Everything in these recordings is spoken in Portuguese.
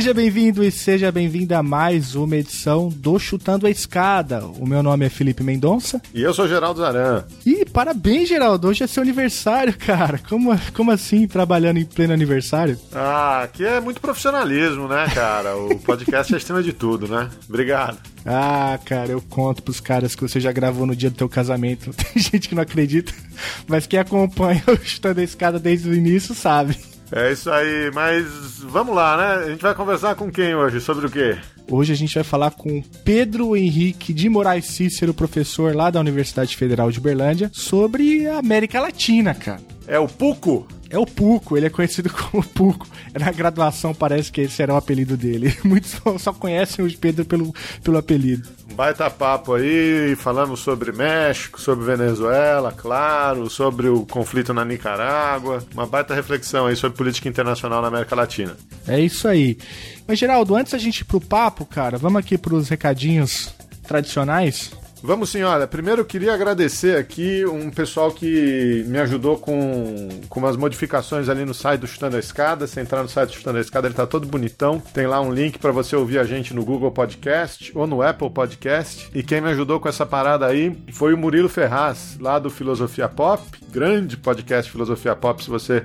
Seja bem-vindo e seja bem-vinda a mais uma edição do Chutando a Escada. O meu nome é Felipe Mendonça. E eu sou Geraldo Zaran. E parabéns, Geraldo. Hoje é seu aniversário, cara. Como, como assim, trabalhando em pleno aniversário? Ah, aqui é muito profissionalismo, né, cara? O podcast é acima de tudo, né? Obrigado. Ah, cara, eu conto pros caras que você já gravou no dia do teu casamento. Tem gente que não acredita, mas quem acompanha o Chutando a Escada desde o início sabe. É isso aí, mas vamos lá, né? A gente vai conversar com quem hoje? Sobre o quê? Hoje a gente vai falar com Pedro Henrique de Moraes Cícero, professor lá da Universidade Federal de Berlândia, sobre a América Latina, cara. É o Puco? É o Puco, ele é conhecido como Puco. Na graduação parece que esse era o apelido dele. Muitos só conhecem o Pedro pelo, pelo apelido. Um baita papo aí, falamos sobre México, sobre Venezuela, claro, sobre o conflito na Nicarágua. Uma baita reflexão aí sobre política internacional na América Latina. É isso aí. Mas, Geraldo, antes da gente ir pro papo, cara, vamos aqui pros recadinhos tradicionais. Vamos olha, primeiro eu queria agradecer aqui um pessoal que me ajudou com, com umas modificações ali no site do Chutando a Escada. Se entrar no site do Chutando a Escada, ele tá todo bonitão. Tem lá um link para você ouvir a gente no Google Podcast ou no Apple Podcast. E quem me ajudou com essa parada aí foi o Murilo Ferraz, lá do Filosofia Pop. Grande podcast Filosofia Pop, se você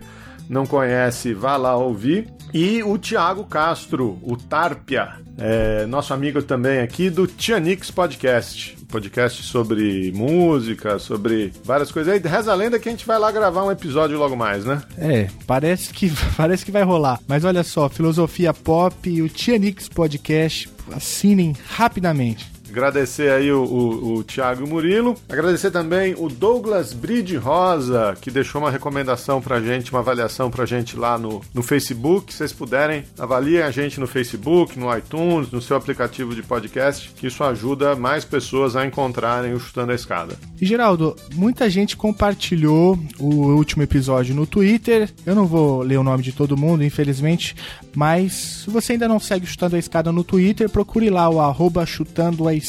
não conhece, vá lá ouvir. E o Thiago Castro, o Tarpia, é, nosso amigo também aqui do Tianix Podcast. Podcast sobre música, sobre várias coisas. Aí reza a lenda que a gente vai lá gravar um episódio logo mais, né? É, parece que, parece que vai rolar. Mas olha só, Filosofia Pop e o Tianix Podcast, assinem rapidamente. Agradecer aí o, o, o Thiago Murilo. Agradecer também o Douglas Bride Rosa, que deixou uma recomendação pra gente, uma avaliação pra gente lá no, no Facebook. Se vocês puderem, avaliem a gente no Facebook, no iTunes, no seu aplicativo de podcast, que isso ajuda mais pessoas a encontrarem o Chutando a Escada. E Geraldo, muita gente compartilhou o último episódio no Twitter. Eu não vou ler o nome de todo mundo, infelizmente, mas se você ainda não segue o Chutando a Escada no Twitter, procure lá o arroba chutando a escada.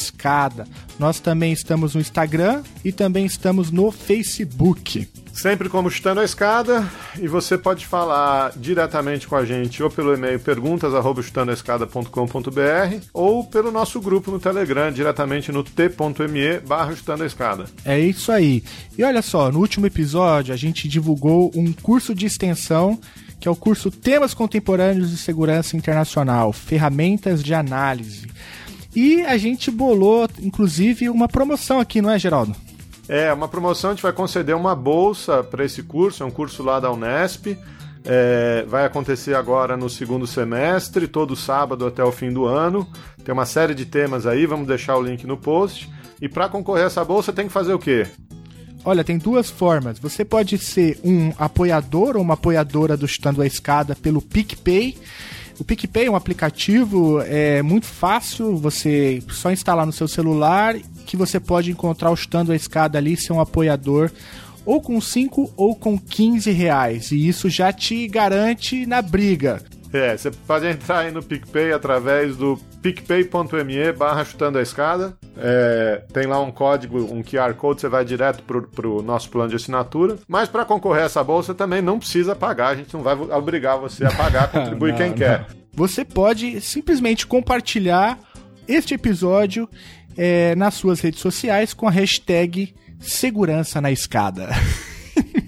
Nós também estamos no Instagram e também estamos no Facebook. Sempre como Chutando a Escada, e você pode falar diretamente com a gente ou pelo e-mail perguntas@chutandoaescada.com.br ou pelo nosso grupo no Telegram, diretamente no t.me barra Chutando a Escada. É isso aí. E olha só, no último episódio a gente divulgou um curso de extensão que é o curso Temas Contemporâneos de Segurança Internacional, Ferramentas de Análise. E a gente bolou, inclusive, uma promoção aqui, não é, Geraldo? É, uma promoção, a gente vai conceder uma bolsa para esse curso, é um curso lá da Unesp. É, vai acontecer agora no segundo semestre, todo sábado até o fim do ano. Tem uma série de temas aí, vamos deixar o link no post. E para concorrer a essa bolsa tem que fazer o quê? Olha, tem duas formas. Você pode ser um apoiador ou uma apoiadora do Chutando a Escada pelo PicPay. O PicPay é um aplicativo é muito fácil, você só instalar no seu celular que você pode encontrar o Chutando a Escada ali, ser um apoiador ou com 5 ou com 15 reais. E isso já te garante na briga. É, você pode entrar aí no PicPay através do picpay.me barra chutando a escada. É, tem lá um código, um QR Code, você vai direto pro, pro nosso plano de assinatura. Mas para concorrer a essa bolsa também não precisa pagar, a gente não vai obrigar você a pagar, contribui não, quem não. quer. Você pode simplesmente compartilhar este episódio é, nas suas redes sociais com a hashtag segurança na escada.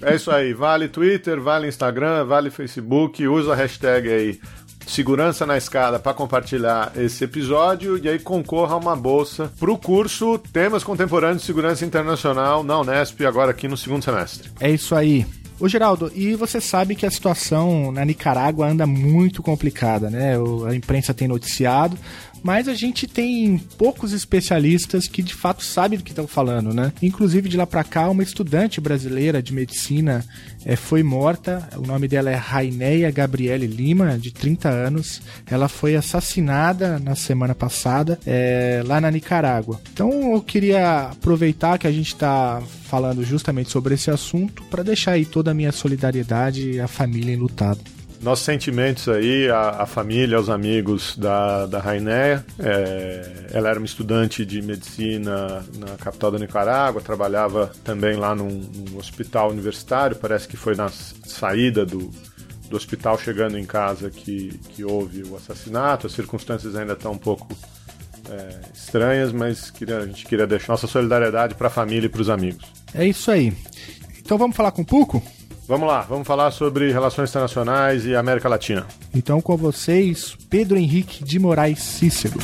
É isso aí, vale Twitter, vale Instagram, vale Facebook, usa a hashtag aí Segurança na Escada para compartilhar esse episódio e aí concorra a uma bolsa para o curso Temas Contemporâneos de Segurança Internacional na Unesp, agora aqui no segundo semestre. É isso aí. Ô Geraldo, e você sabe que a situação na Nicarágua anda muito complicada, né? A imprensa tem noticiado, mas a gente tem poucos especialistas que de fato sabem do que estão falando, né? Inclusive de lá para cá, uma estudante brasileira de medicina é, foi morta. O nome dela é Raineia Gabriele Lima, de 30 anos. Ela foi assassinada na semana passada é, lá na Nicarágua. Então eu queria aproveitar que a gente está falando justamente sobre esse assunto para deixar aí toda a minha solidariedade a família enlutada. Nossos sentimentos aí, a, família, aos amigos da, da Rainéia. É, ela era uma estudante de medicina na capital da Nicarágua, trabalhava também lá num, num hospital universitário. Parece que foi na saída do, do hospital chegando em casa que, que houve o assassinato. As circunstâncias ainda estão um pouco é, estranhas, mas queria, a gente queria deixar nossa solidariedade para a família e para os amigos. É isso aí. Então vamos falar com o Puco? Vamos lá, vamos falar sobre relações internacionais e América Latina. Então com vocês, Pedro Henrique de Moraes Cícero.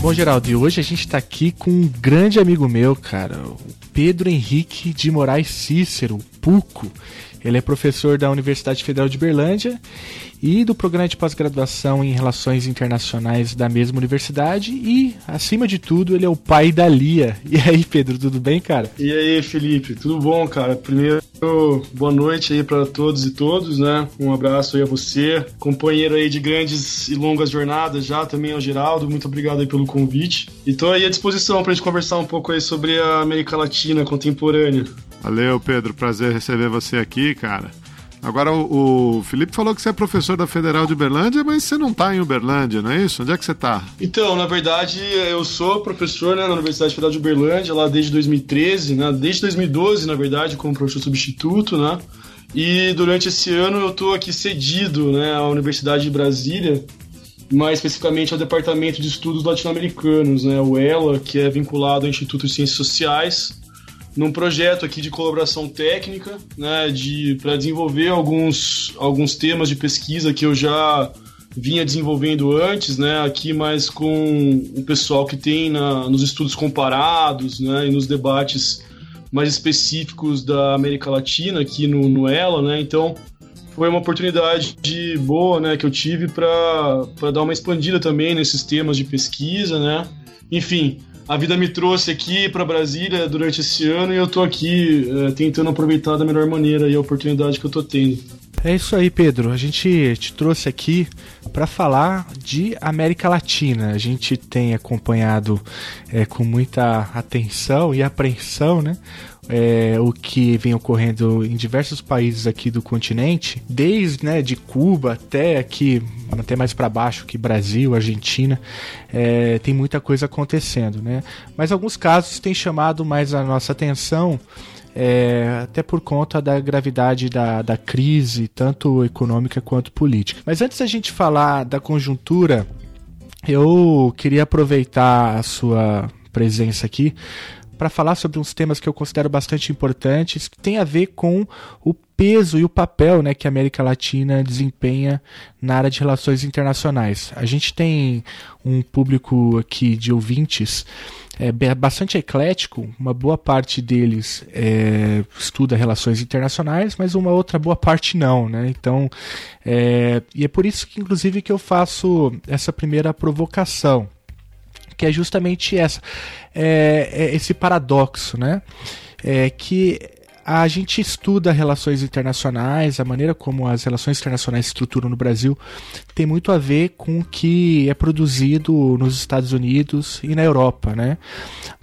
Bom, Geraldo, e hoje a gente está aqui com um grande amigo meu, cara, o Pedro Henrique de Moraes Cícero, Puco. Ele é professor da Universidade Federal de Berlândia e do programa de pós-graduação em Relações Internacionais da mesma universidade e, acima de tudo, ele é o pai da Lia. E aí, Pedro, tudo bem, cara? E aí, Felipe, tudo bom, cara? Primeiro, boa noite aí para todos e todos, né? Um abraço aí a você, companheiro aí de grandes e longas jornadas já, também ao Geraldo, muito obrigado aí pelo convite. E tô aí à disposição pra gente conversar um pouco aí sobre a América Latina contemporânea. Valeu, Pedro, prazer receber você aqui, cara. Agora, o, o, Felipe falou que você é professor da Federal de Uberlândia, mas você não está em Uberlândia, não é isso? Onde é que você está? Então, na verdade, eu sou professor né, na Universidade Federal de Uberlândia, lá desde 2013, né, desde 2012, na verdade, como professor substituto, né? E durante esse ano eu estou aqui cedido né, à Universidade de Brasília, mais especificamente ao Departamento de Estudos Latino-Americanos, né, o ELA, que é vinculado ao Instituto de Ciências Sociais, num projeto aqui de colaboração técnica, né, de para desenvolver alguns, alguns temas de pesquisa que eu já vinha desenvolvendo antes, né, aqui mais com o pessoal que tem na, nos estudos comparados, né, e nos debates mais específicos da América Latina aqui no, no ELA, né, então foi uma oportunidade de boa, né, que eu tive para dar uma expandida também nesses temas de pesquisa, né, enfim, a vida me trouxe aqui para Brasília durante esse ano e eu tô aqui é, tentando aproveitar da melhor maneira a oportunidade que eu tô tendo. É isso aí, Pedro. A gente te trouxe aqui para falar de América Latina. A gente tem acompanhado é, com muita atenção e apreensão, né? É, o que vem ocorrendo em diversos países aqui do continente, desde né, de Cuba até aqui, até mais para baixo, que Brasil, Argentina, é, tem muita coisa acontecendo, né? Mas alguns casos têm chamado mais a nossa atenção. É, até por conta da gravidade da, da crise, tanto econômica quanto política. Mas antes da gente falar da conjuntura, eu queria aproveitar a sua presença aqui para falar sobre uns temas que eu considero bastante importantes, que tem a ver com o peso e o papel né, que a América Latina desempenha na área de relações internacionais. A gente tem um público aqui de ouvintes é, bastante eclético, uma boa parte deles é, estuda relações internacionais, mas uma outra boa parte não, né? Então, é, e é por isso que, inclusive, que eu faço essa primeira provocação que é justamente essa, é, é esse paradoxo, né? É que a gente estuda relações internacionais, a maneira como as relações internacionais se estruturam no Brasil tem muito a ver com o que é produzido nos Estados Unidos e na Europa, né?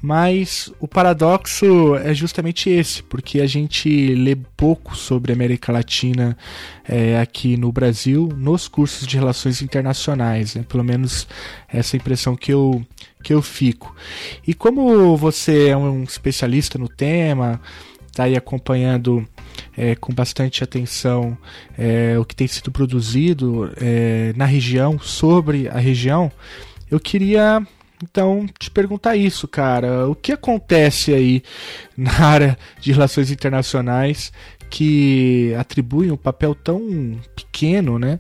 Mas o paradoxo é justamente esse, porque a gente lê pouco sobre América Latina é, aqui no Brasil nos cursos de relações internacionais, né? pelo menos essa impressão que eu que eu fico. E como você é um especialista no tema, está aí acompanhando é, com bastante atenção é, o que tem sido produzido é, na região, sobre a região, eu queria então te perguntar isso, cara. O que acontece aí na área de relações internacionais que atribuem um papel tão pequeno, né?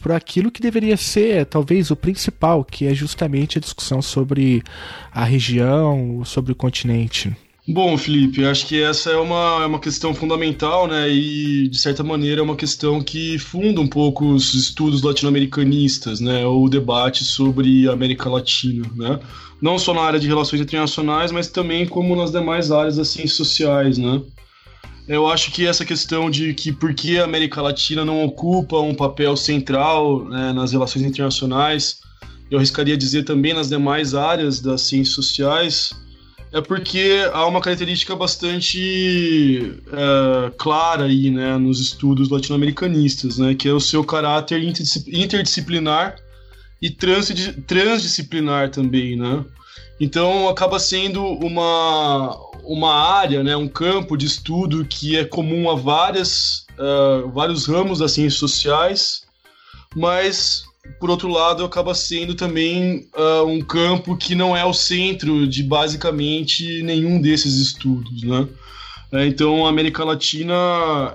Para aquilo que deveria ser talvez o principal, que é justamente a discussão sobre a região, sobre o continente. Bom, Felipe, acho que essa é uma, é uma questão fundamental, né? E, de certa maneira, é uma questão que funda um pouco os estudos latino-americanistas, né? O debate sobre a América Latina, né? Não só na área de relações internacionais, mas também como nas demais áreas das ciências sociais, né? Eu acho que essa questão de que por que a América Latina não ocupa um papel central né, nas relações internacionais, eu arriscaria dizer também nas demais áreas das ciências sociais, é porque há uma característica bastante é, clara aí, né, nos estudos latino-americanistas, né, que é o seu caráter interdisciplinar e transdisciplinar também, né. Então acaba sendo uma, uma área, né, um campo de estudo que é comum a várias, uh, vários ramos das ciências sociais, mas por outro lado, acaba sendo também uh, um campo que não é o centro de basicamente nenhum desses estudos, né? É, então, a América Latina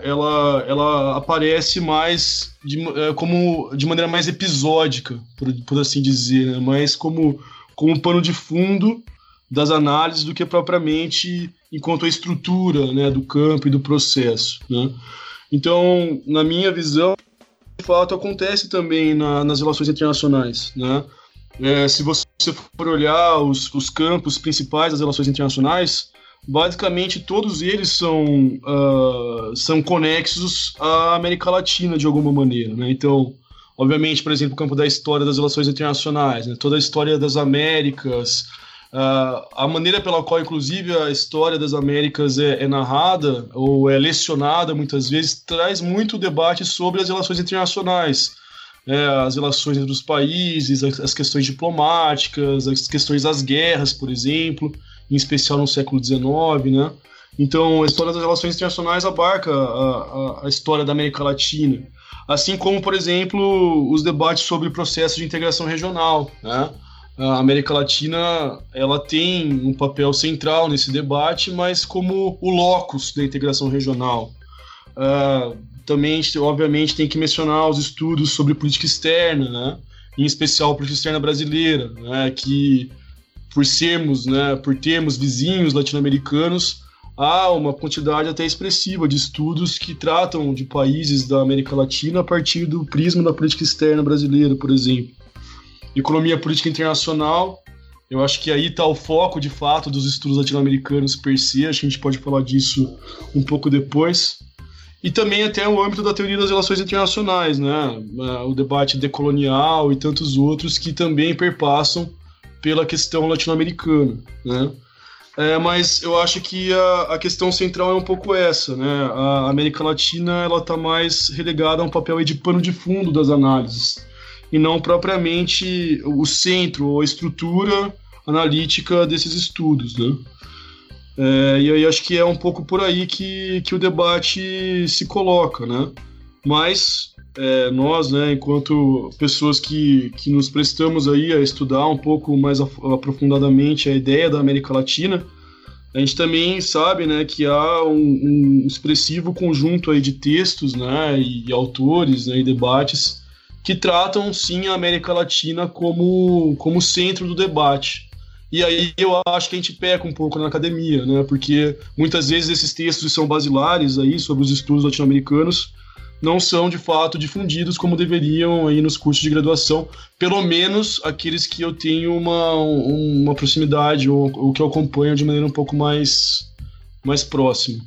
ela, ela aparece mais de, é, como de maneira mais episódica, por, por assim dizer, né? mais como, como pano de fundo das análises do que propriamente enquanto a estrutura né, do campo e do processo. Né? Então, na minha visão, de fato acontece também na, nas relações internacionais, né? É, se você for olhar os, os, campos principais das relações internacionais, basicamente todos eles são, uh, são conexos à América Latina de alguma maneira, né? Então, obviamente, por exemplo, o campo da história das relações internacionais, né? toda a história das Américas, Uh, a maneira pela qual, inclusive, a história das Américas é, é, narrada ou é lecionada muitas vezes traz muito debate sobre as relações internacionais, é, as relações entre os países, as, as, questões diplomáticas, as questões das guerras, por exemplo, em especial no século XIX, né? Então, a história das relações internacionais abarca a, a, a história da América Latina, assim como, por exemplo, os debates sobre o processo de integração regional, né? A América Latina ela tem um papel central nesse debate, mas como o locus da integração regional. Uh, também, obviamente, tem que mencionar os estudos sobre política externa, né? em especial política externa brasileira, né? que por sermos, né, por termos vizinhos latino-americanos, há uma quantidade até expressiva de estudos que tratam de países da América Latina a partir do prisma da política externa brasileira, por exemplo economia política internacional. Eu acho que aí está o foco, de fato, dos estudos latino-americanos per se. Acho que a gente pode falar disso um pouco depois. E também até o âmbito da teoria das relações internacionais, né? O debate decolonial e tantos outros que também perpassam pela questão latino-americana, né? É, mas eu acho que a, a, questão central é um pouco essa, né? A América Latina ela está mais relegada a um papel de pano de fundo das análises e não propriamente o centro ou a estrutura analítica desses estudos, né? É, e aí acho que é um pouco por aí que, que o debate se coloca, né? Mas é, nós, né, enquanto pessoas que, que nos prestamos aí a estudar um pouco mais aprofundadamente a ideia da América Latina, a gente também sabe, né, que há um, um expressivo conjunto aí de textos, né, e autores, né, e debates que tratam sim a América Latina como, como centro do debate. E aí eu acho que a gente peca um pouco na academia, né? Porque muitas vezes esses textos são basilares aí sobre os estudos latino-americanos não são de fato difundidos como deveriam aí nos cursos de graduação, pelo menos aqueles que eu tenho uma, uma proximidade ou, ou que eu acompanho de maneira um pouco mais, mais próxima.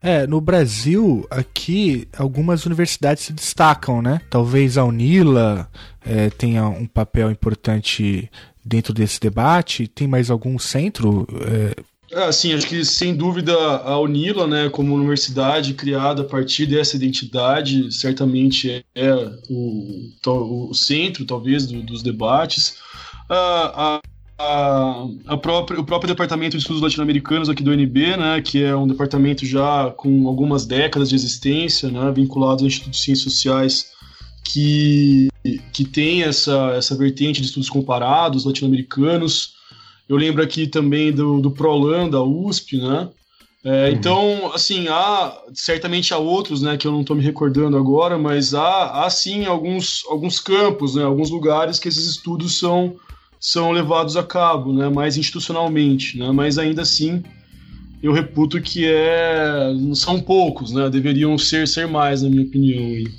É, no Brasil, aqui, algumas universidades se destacam, né? Talvez a Unila é, tenha um papel importante dentro desse debate. Tem mais algum centro? É... Ah, sim, acho que sem dúvida a Unila, né, como universidade criada a partir dessa identidade, certamente é, é o, o centro, talvez, do, dos debates. a a, a própria, o próprio Departamento de Estudos Latino-Americanos aqui do UNB, né, que é um departamento já com algumas décadas de existência, né, vinculado ao Instituto de Ciências Sociais, que, que tem essa, essa vertente de estudos comparados latino-americanos. Eu lembro aqui também do, do Prolan, da USP, né, é, uhum. Então, assim, há certamente há outros, né, que eu não estou me recordando agora, mas há, há sim alguns, alguns campos, né, alguns lugares que esses estudos são são levados a cabo, né, mais institucionalmente, né, mas ainda assim eu reputo que é são poucos, né? Deveriam ser ser mais, na minha opinião.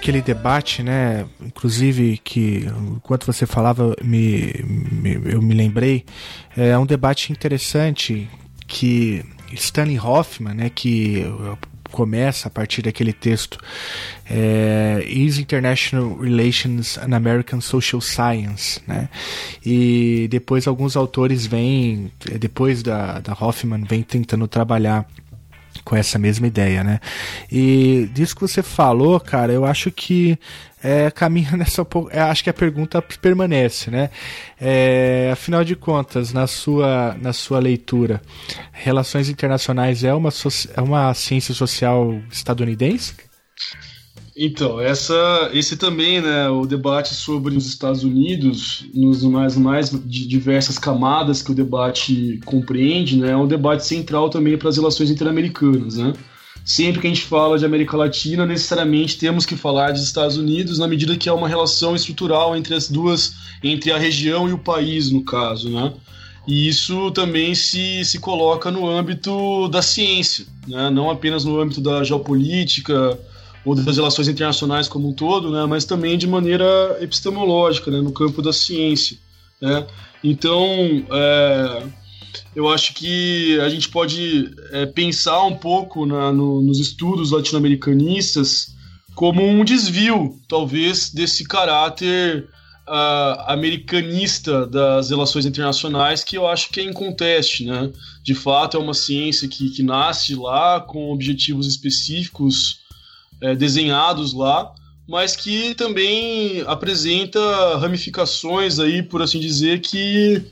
Aquele debate, né? Inclusive que enquanto você falava, me, me eu me lembrei, é um debate interessante que Stanley Hoffman, né? Que começa a partir daquele texto é, Is International Relations an American Social Science, né? E depois alguns autores vêm, depois da, da Hoffman, vem tentando trabalhar com essa mesma ideia, né? E disso que você falou, cara, eu acho que é, caminha nessa. É, acho que a pergunta permanece, né? É, afinal de contas, na sua, na sua leitura, relações internacionais é uma, é uma ciência social estadunidense? Então, essa, esse também, né, o debate sobre os Estados Unidos, nos mais, mais diversas camadas que o debate compreende, né, é um debate central também para as relações interamericanas, né. Sempre que a gente fala de América Latina, necessariamente temos que falar dos Estados Unidos, na medida que há uma relação estrutural entre as duas, entre a região e o país, no caso, né. E isso também se, se coloca no âmbito da ciência, né, não apenas no âmbito da geopolítica, ou das relações internacionais como um todo, né, mas também de maneira epistemológica, né, no campo da ciência. Né. Então, é, eu acho que a gente pode é, pensar um pouco na, no, nos estudos latino-americanistas como um desvio, talvez, desse caráter uh, americanista das relações internacionais, que eu acho que é inconteste. Né? De fato, é uma ciência que, que nasce lá com objetivos específicos é, desenhados lá, mas que também apresenta ramificações aí, por assim dizer, que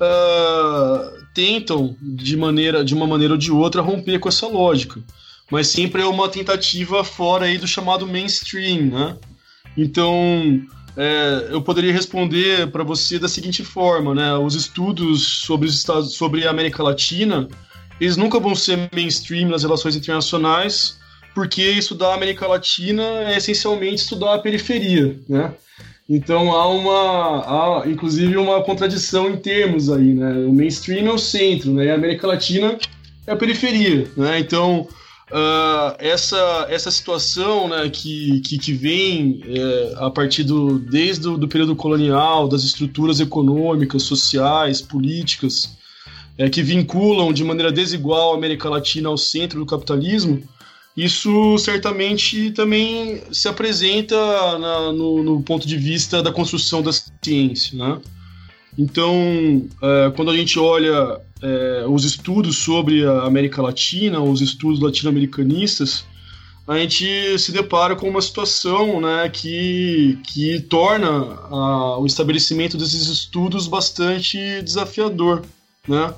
uh, tentam de maneira, de uma maneira ou de outra romper com essa lógica. Mas sempre é uma tentativa fora aí do chamado mainstream, né? Então, é, eu poderia responder para você da seguinte forma, né? Os estudos sobre os Estados, sobre a América Latina, eles nunca vão ser mainstream nas relações internacionais, porque estudar a América Latina é essencialmente estudar a periferia, né? Então há uma, há, inclusive uma contradição em termos aí, né? O mainstream é o centro, né? E a América Latina é a periferia, né? Então uh, essa, essa situação, né, que, que, que vem é, a partir do desde o do período colonial, das estruturas econômicas, sociais, políticas, é, que vinculam de maneira desigual a América Latina ao centro do capitalismo isso certamente também se apresenta na, no, no, ponto de vista da construção da ciência, né? Então, é, quando a gente olha é, os estudos sobre a América Latina, os estudos latino-americanistas, a gente se depara com uma situação né, que, que torna a, o estabelecimento desses estudos bastante desafiador, né?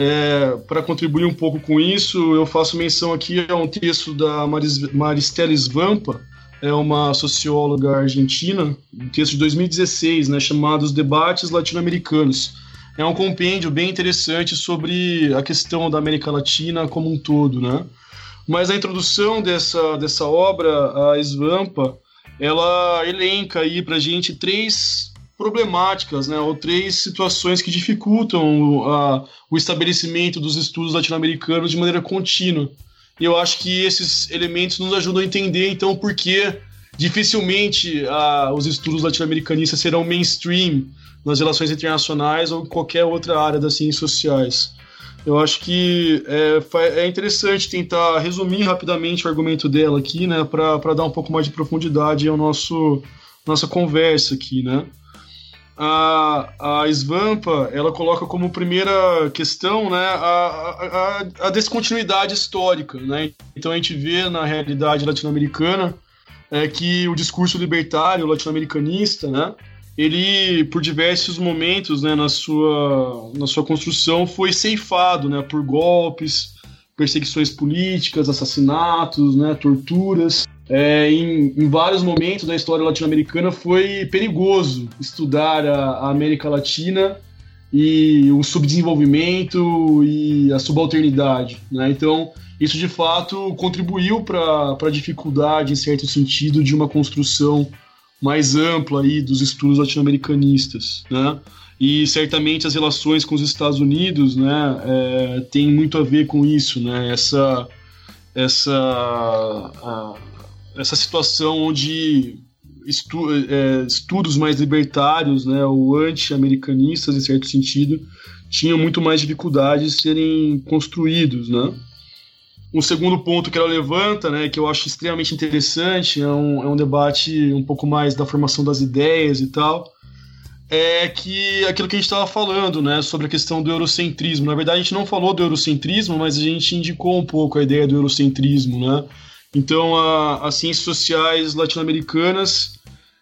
É, para contribuir um pouco com isso, eu faço menção aqui a um texto da Maris, Maristela Svampa, é uma socióloga argentina, um texto de 2016, né, chamado Os Debates Latino-Americanos. É um compêndio bem interessante sobre a questão da América Latina como um todo, né? Mas a introdução dessa, dessa obra, a Svampa, ela elenca aí para gente três problemáticas, né, ou três situações que dificultam o estabelecimento dos estudos latino-americanos de maneira contínua. E eu acho que esses elementos nos ajudam a entender, então, por que dificilmente os estudos latino-americanistas serão mainstream nas relações internacionais ou em qualquer outra área das ciências sociais. Eu acho que é, é interessante tentar resumir rapidamente o argumento dela aqui, né, para dar um pouco mais de profundidade ao nosso nossa conversa aqui, né? A, a Svampa ela coloca como primeira questão né, a, a, a descontinuidade histórica. Né? Então a gente vê na realidade latino-americana é, que o discurso libertário latino-americanista né, ele, por diversos momentos né, na, sua, na sua construção, foi ceifado né, por golpes, perseguições políticas, assassinatos, né, torturas. É, em, em, vários momentos da história latino-americana foi perigoso estudar a, a, América Latina e o subdesenvolvimento e a subalternidade. Né? Então, isso de fato contribuiu para a dificuldade, em certo sentido, de uma construção mais ampla aí dos estudos latino-americanistas. Né? E certamente as relações com os Estados Unidos né, é, tem muito a ver com isso, né? essa, essa, essa situação onde estu, é, estudos mais libertários né, ou anti-americanistas, em certo sentido, tinham muito mais dificuldade de serem construídos. Né? Um segundo ponto que ela levanta, né, que eu acho extremamente interessante, é um, é um debate um pouco mais da formação das ideias e tal, é que aquilo que a gente estava falando, né, sobre a questão do eurocentrismo. Na verdade, a gente não falou do eurocentrismo, mas a gente indicou um pouco a ideia do eurocentrismo, né? Então, a, as ciências sociais latino-americanas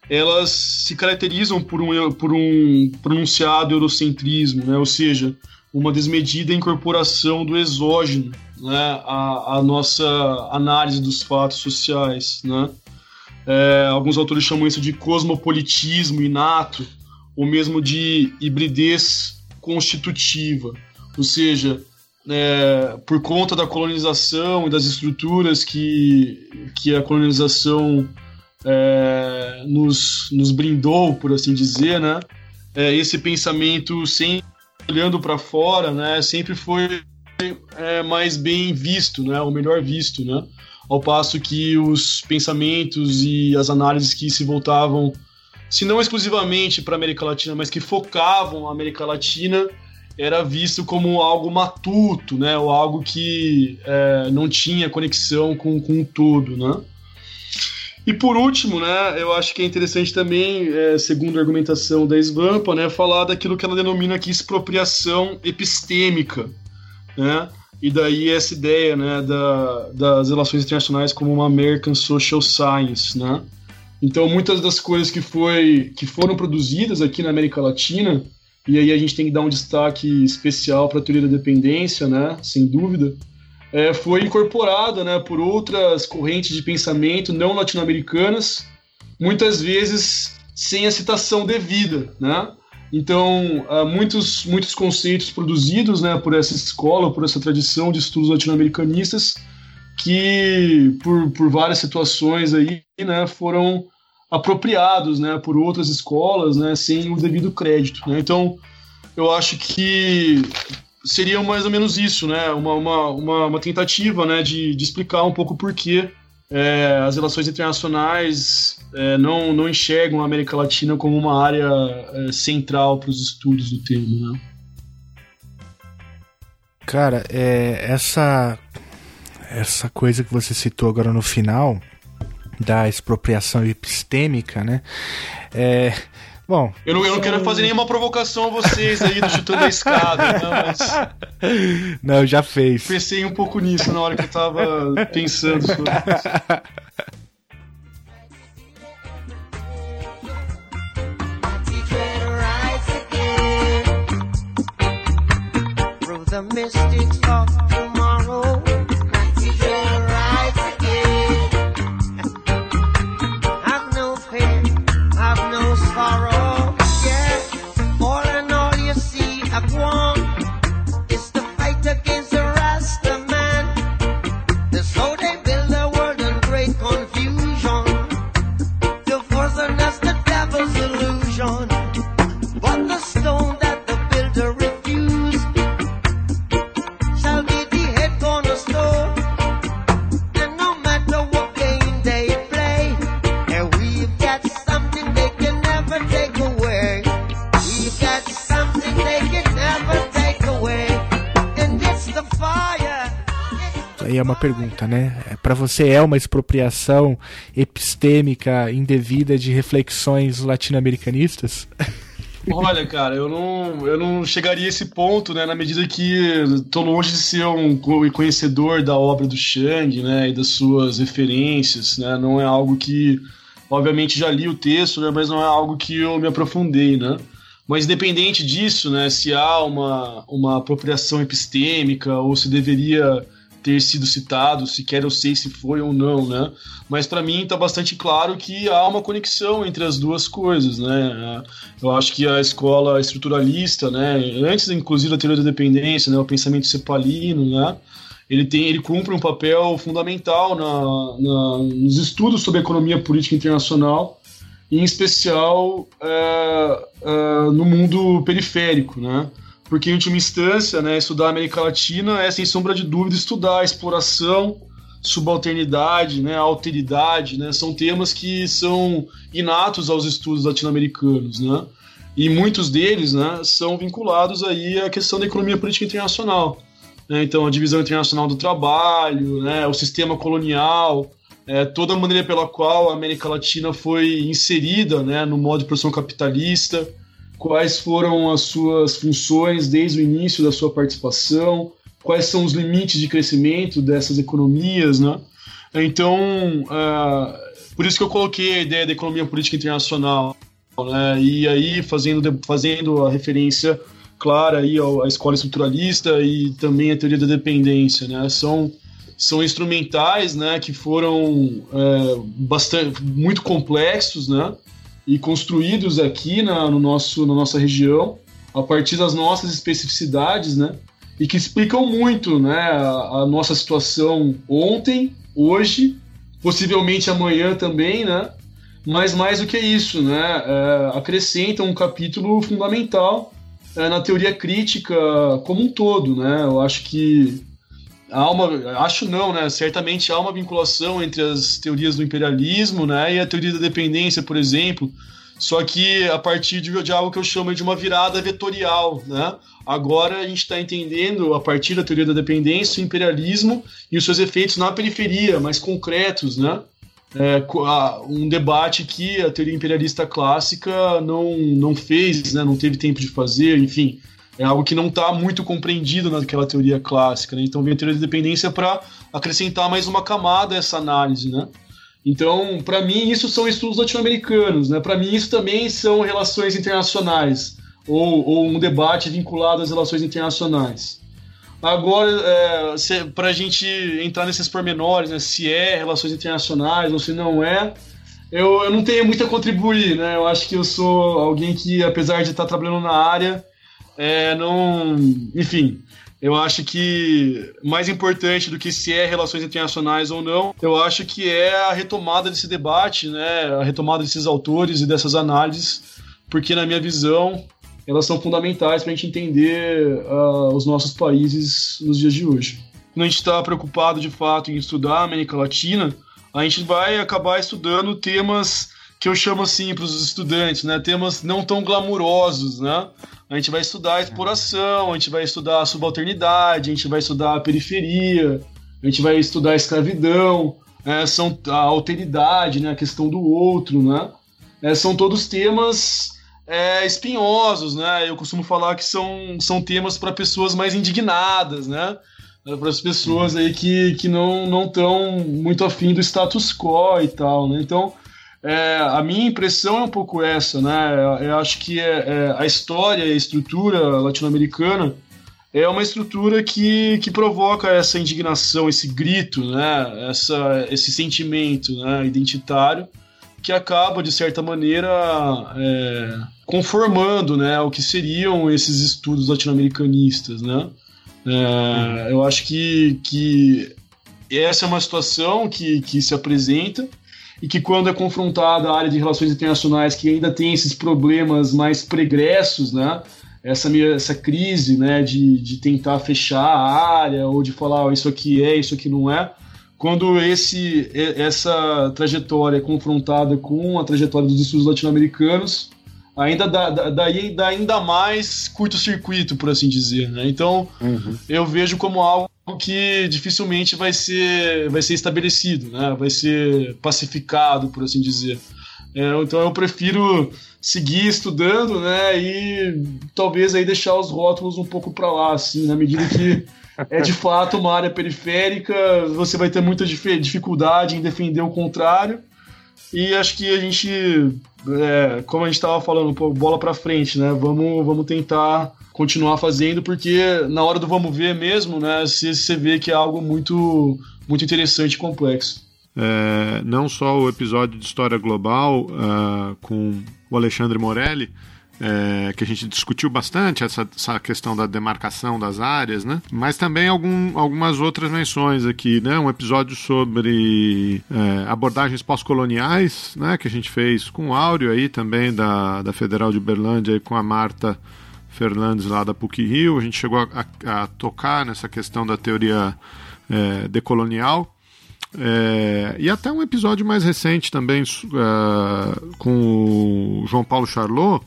elas se caracterizam por um, por um pronunciado eurocentrismo, né? ou seja, uma desmedida incorporação do exógeno né? à, nossa análise dos fatos sociais. Né? É, alguns autores chamam isso de cosmopolitismo inato, ou mesmo de hibridez constitutiva, ou seja, é, por conta da colonização e das estruturas que, que a colonização é, nos, nos brindou, por assim dizer, né? É, esse pensamento sem olhando para fora, né? Sempre foi é, mais bem visto, né? O melhor visto, né? Ao passo que os pensamentos e as análises que se voltavam se não exclusivamente para a América Latina, mas que focavam a América Latina, era visto como algo matuto, né, ou algo que é, não tinha conexão com, com o todo, né. E por último, né, eu acho que é interessante também, é, segundo a argumentação da Svampa, né, falar daquilo que ela denomina aqui expropriação epistêmica, né, e daí essa ideia, né, da, das relações internacionais como uma American Social Science, né, então, muitas das coisas que, foi, que foram produzidas aqui na América Latina, e aí a gente tem que dar um destaque especial para a teoria da dependência, né, sem dúvida, é, foi incorporada né, por outras correntes de pensamento não latino-americanas, muitas vezes sem a citação devida. Né? Então, muitos, muitos conceitos produzidos né, por essa escola, por essa tradição de estudos latino-americanistas, que por, por várias situações aí, né, foram apropriados, né, por outras escolas, né, sem o devido crédito, né? Então, eu acho que seria mais ou menos isso, né, uma, uma, uma, uma tentativa, né, de, de explicar um pouco por que é, as relações internacionais é, não, não enxergam a América Latina como uma área é, central para os estudos do tema, né? Cara, é, essa essa coisa que você citou agora no final da expropriação epistêmica, né? É, Bom. Eu não, eu não quero fazer nenhuma provocação a vocês aí do chutando a escada, não, né? mas. Não, já fez. Pensei um pouco nisso na hora que eu tava pensando sobre isso. the mystics of tomorrow. Pergunta, né? É, Para você é uma expropriação epistêmica indevida de reflexões latino-americanistas? Olha, cara, eu não, eu não chegaria a esse ponto, né, na medida que tô longe de ser um conhecedor da obra do Chang, né, e das suas referências, né, não é algo que obviamente já li o texto, né, mas não é algo que eu me aprofundei, né? Mas independente disso, né, se há uma, uma apropriação epistêmica ou se deveria ter sido citado, sequer eu sei se foi ou não, né? Mas para mim está bastante claro que há uma conexão entre as duas coisas, né? Eu acho que a escola estruturalista, né, antes inclusive da teoria da dependência, né, o pensamento cepalino, né, ele tem, ele cumpre um papel fundamental na, na nos estudos sobre economia política internacional em especial é, é, no mundo periférico, né? Porque, em última instância, né, estudar a América Latina é, sem sombra de dúvida, estudar a exploração, subalternidade, né, alteridade, né, são temas que são inatos aos estudos latino-americanos, né? E muitos deles, né, são vinculados aí à questão da economia política internacional. Né? Então, a divisão internacional do trabalho, né, o sistema colonial, é, toda a maneira pela qual a América Latina foi inserida né, no modo de produção capitalista, quais foram as suas funções desde o início da sua participação, quais são os limites de crescimento dessas economias, né? Então, uh, por isso que eu coloquei a ideia da economia política internacional, né? E aí fazendo, fazendo a referência clara aí à escola estruturalista e também à teoria da dependência, né? São são instrumentais, né, que foram é, bastante muito complexos, né, e construídos aqui na, no nosso, na nossa região a partir das nossas especificidades, né, e que explicam muito, né, a, a nossa situação ontem, hoje, possivelmente amanhã também, né, mas mais do que isso, né, é, acrescentam um capítulo fundamental é, na teoria crítica como um todo, né, eu acho que há uma, acho não, né? Certamente há uma vinculação entre as teorias do imperialismo, né, e a teoria da dependência, por exemplo. Só que a partir de, de algo que eu chamo de uma virada vetorial, né? Agora a gente está entendendo, a partir da teoria da dependência, o imperialismo e os seus efeitos na periferia, mais concretos, né? É, um debate que a teoria imperialista clássica não, não fez, né? não teve tempo de fazer, enfim é algo que não está muito compreendido naquela teoria clássica. Né? Então vem a teoria da dependência para acrescentar mais uma camada a essa análise. Né? Então, para mim, isso são estudos latino-americanos. Né? Para mim, isso também são relações internacionais ou, ou, um debate vinculado às relações internacionais. Agora, é, para a gente entrar nesses pormenores, né, se é relações internacionais ou se não é, eu, eu não tenho muito a contribuir. Né? Eu acho que eu sou alguém que, apesar de estar trabalhando na área, é, não. Enfim, eu acho que mais importante do que se é relações internacionais ou não, eu acho que é a retomada desse debate, né? A retomada desses autores e dessas análises, porque na minha visão elas são fundamentais para a gente entender uh, os nossos países nos dias de hoje. Quando a gente está preocupado de fato em estudar a América Latina, a gente vai acabar estudando temas que eu chamo assim para os estudantes, né? Temas não tão glamurosos, né? A gente vai estudar a exploração, a gente vai estudar a subalternidade, a gente vai estudar a periferia, a gente vai estudar a escravidão, é, são a alteridade, né? A questão do outro, né? É, são todos temas é, espinhosos, né? Eu costumo falar que são, são temas para pessoas mais indignadas, né? Para as pessoas aí que, que não estão muito afim do status quo e tal, né? Então, é, a minha impressão é um pouco essa, né? Eu, acho que é, é, a história e a estrutura latino-americana é uma estrutura que, que provoca essa indignação, esse grito, né? Essa, esse sentimento né? identitário que acaba, de certa maneira, é, conformando né, o que seriam esses estudos latino-americanistas. Né? É, eu acho que, que essa é uma situação que, que se apresenta e que quando é confrontada a área de relações internacionais que ainda tem esses problemas mais pregressos, né? Essa, essa crise né, de, de tentar fechar a área ou de falar oh, isso aqui é, isso aqui não é, quando esse, essa trajetória é confrontada com a trajetória dos estudos latino-americanos, ainda dá, daí dá ainda mais curto-circuito, por assim dizer. Né? Então, uhum. eu vejo como algo que dificilmente vai ser, vai ser estabelecido, né? vai ser pacificado, por assim dizer. É, então eu prefiro seguir estudando, né, e talvez aí deixar os rótulos um pouco para lá, assim, na medida que é de fato uma área periférica, você vai ter muita dificuldade em defender o contrário, E acho que a gente, é, como a gente estava falando, pô, bola para frente, né? Vamos, vamos tentar continuar fazendo, porque na hora do vamos ver mesmo, né? Você vê que é algo muito, muito interessante e complexo. É, não só o episódio de História Global uh, com o Alexandre Morelli, é, que a gente discutiu bastante essa, essa, questão da demarcação das áreas, né? Mas também algum, algumas outras menções aqui, né? Um episódio sobre é, abordagens pós-coloniais, né? Que a gente fez com o Áureo aí também da, da Federal de Uberlândia e com a Marta Fernandes lá da PUC Rio. A gente chegou a, a, a tocar nessa questão da teoria é, decolonial. É, e até um episódio mais recente também uh, com o João Paulo Charlot,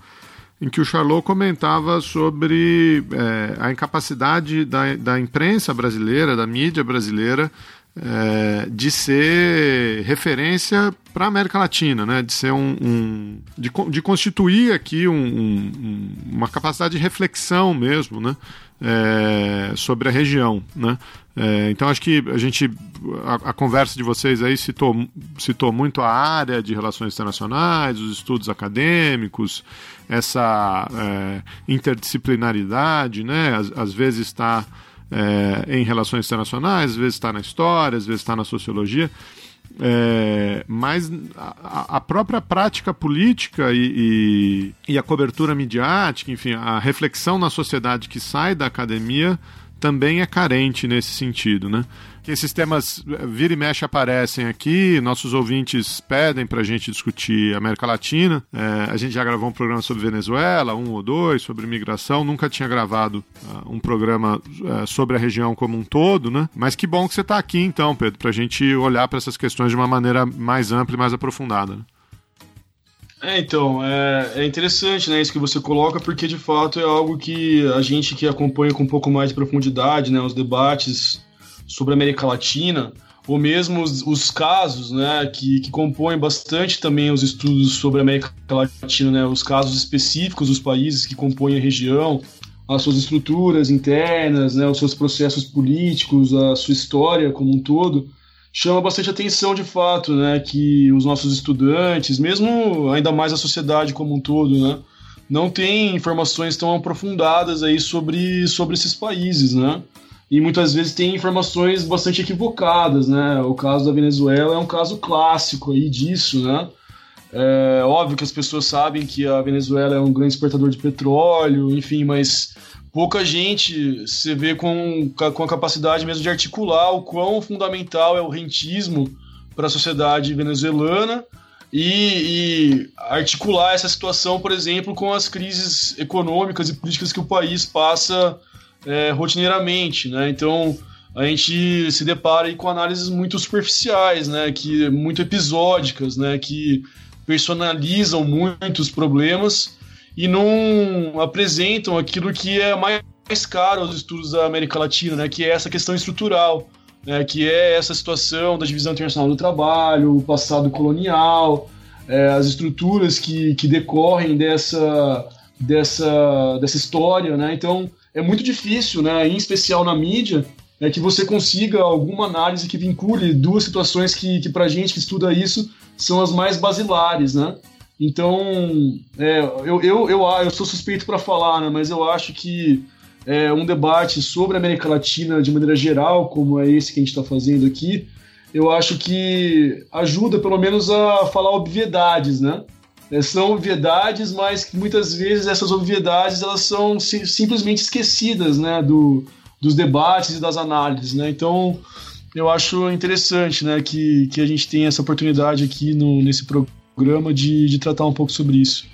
em que o Charlot comentava sobre é, a incapacidade da, da imprensa brasileira, da mídia brasileira, é, de ser referência para a América Latina, né? de ser um, um de, de, constituir aqui um, um, uma capacidade de reflexão mesmo, né? É, sobre a região, né? É, então acho que a gente a, a, conversa de vocês aí citou, citou muito a área de relações internacionais, os estudos acadêmicos, essa é, interdisciplinaridade, né? Às, às vezes está é, em relações internacionais, às vezes está na história, às vezes está na sociologia. É, mas a, a, própria prática política e, e, e, a cobertura midiática, enfim, a reflexão na sociedade que sai da academia também é carente nesse sentido, né? Que esses temas eh, vira e mexe aparecem aqui, nossos ouvintes pedem para a gente discutir América Latina. É, a gente já gravou um programa sobre Venezuela, um ou dois, sobre imigração. Nunca tinha gravado uh, um programa uh, sobre a região como um todo, né? Mas que bom que você está aqui, então, Pedro, para a gente olhar para essas questões de uma maneira mais ampla e mais aprofundada. Né? É, então, é, é, interessante, né, isso que você coloca, porque de fato é algo que a gente que acompanha com um pouco mais de profundidade, né, os debates sobre a América Latina, ou mesmo os, os casos, né, que, que compõem bastante também os estudos sobre a América Latina, né, os casos específicos dos países que compõem a região, as suas estruturas internas, né, os seus processos políticos, a sua história como um todo, chama bastante atenção de fato, né, que os nossos estudantes, mesmo ainda mais a sociedade como um todo, né, não tem informações tão aprofundadas aí sobre, sobre esses países, né? E muitas vezes tem informações bastante equivocadas, né? O caso da Venezuela é um caso clássico aí disso, né? É óbvio que as pessoas sabem que a Venezuela é um grande exportador de petróleo, enfim, mas pouca gente se vê com, com a capacidade mesmo de articular o quão fundamental é o rentismo para a sociedade venezuelana e, e, articular essa situação, por exemplo, com as crises econômicas e políticas que o país passa é, rotineiramente, né? Então a gente se depara com análises muito superficiais, né? Que muito episódicas, né? Que personalizam muito os problemas e não apresentam aquilo que é mais caro aos estudos da América Latina, né, que é essa questão estrutural, né, que é essa situação da divisão internacional do trabalho, o passado colonial, é, as estruturas que, que decorrem dessa, dessa, dessa história. Né? Então, é muito difícil, né, em especial na mídia, é que você consiga alguma análise que vincule duas situações que, que para gente que estuda isso são as mais basilares, né? Então, é, eu, eu, eu, eu sou suspeito para falar, né, mas eu acho que é, um debate sobre a América Latina de maneira geral, como é esse que a gente está fazendo aqui, eu acho que ajuda pelo menos a falar obviedades, né? É, são obviedades, mas que muitas vezes essas obviedades elas são si simplesmente esquecidas, né, do, dos debates e das análises, né? Então, eu acho interessante, né, que, que a gente tem essa oportunidade aqui no, nesse programa programa de, de tratar um pouco sobre isso.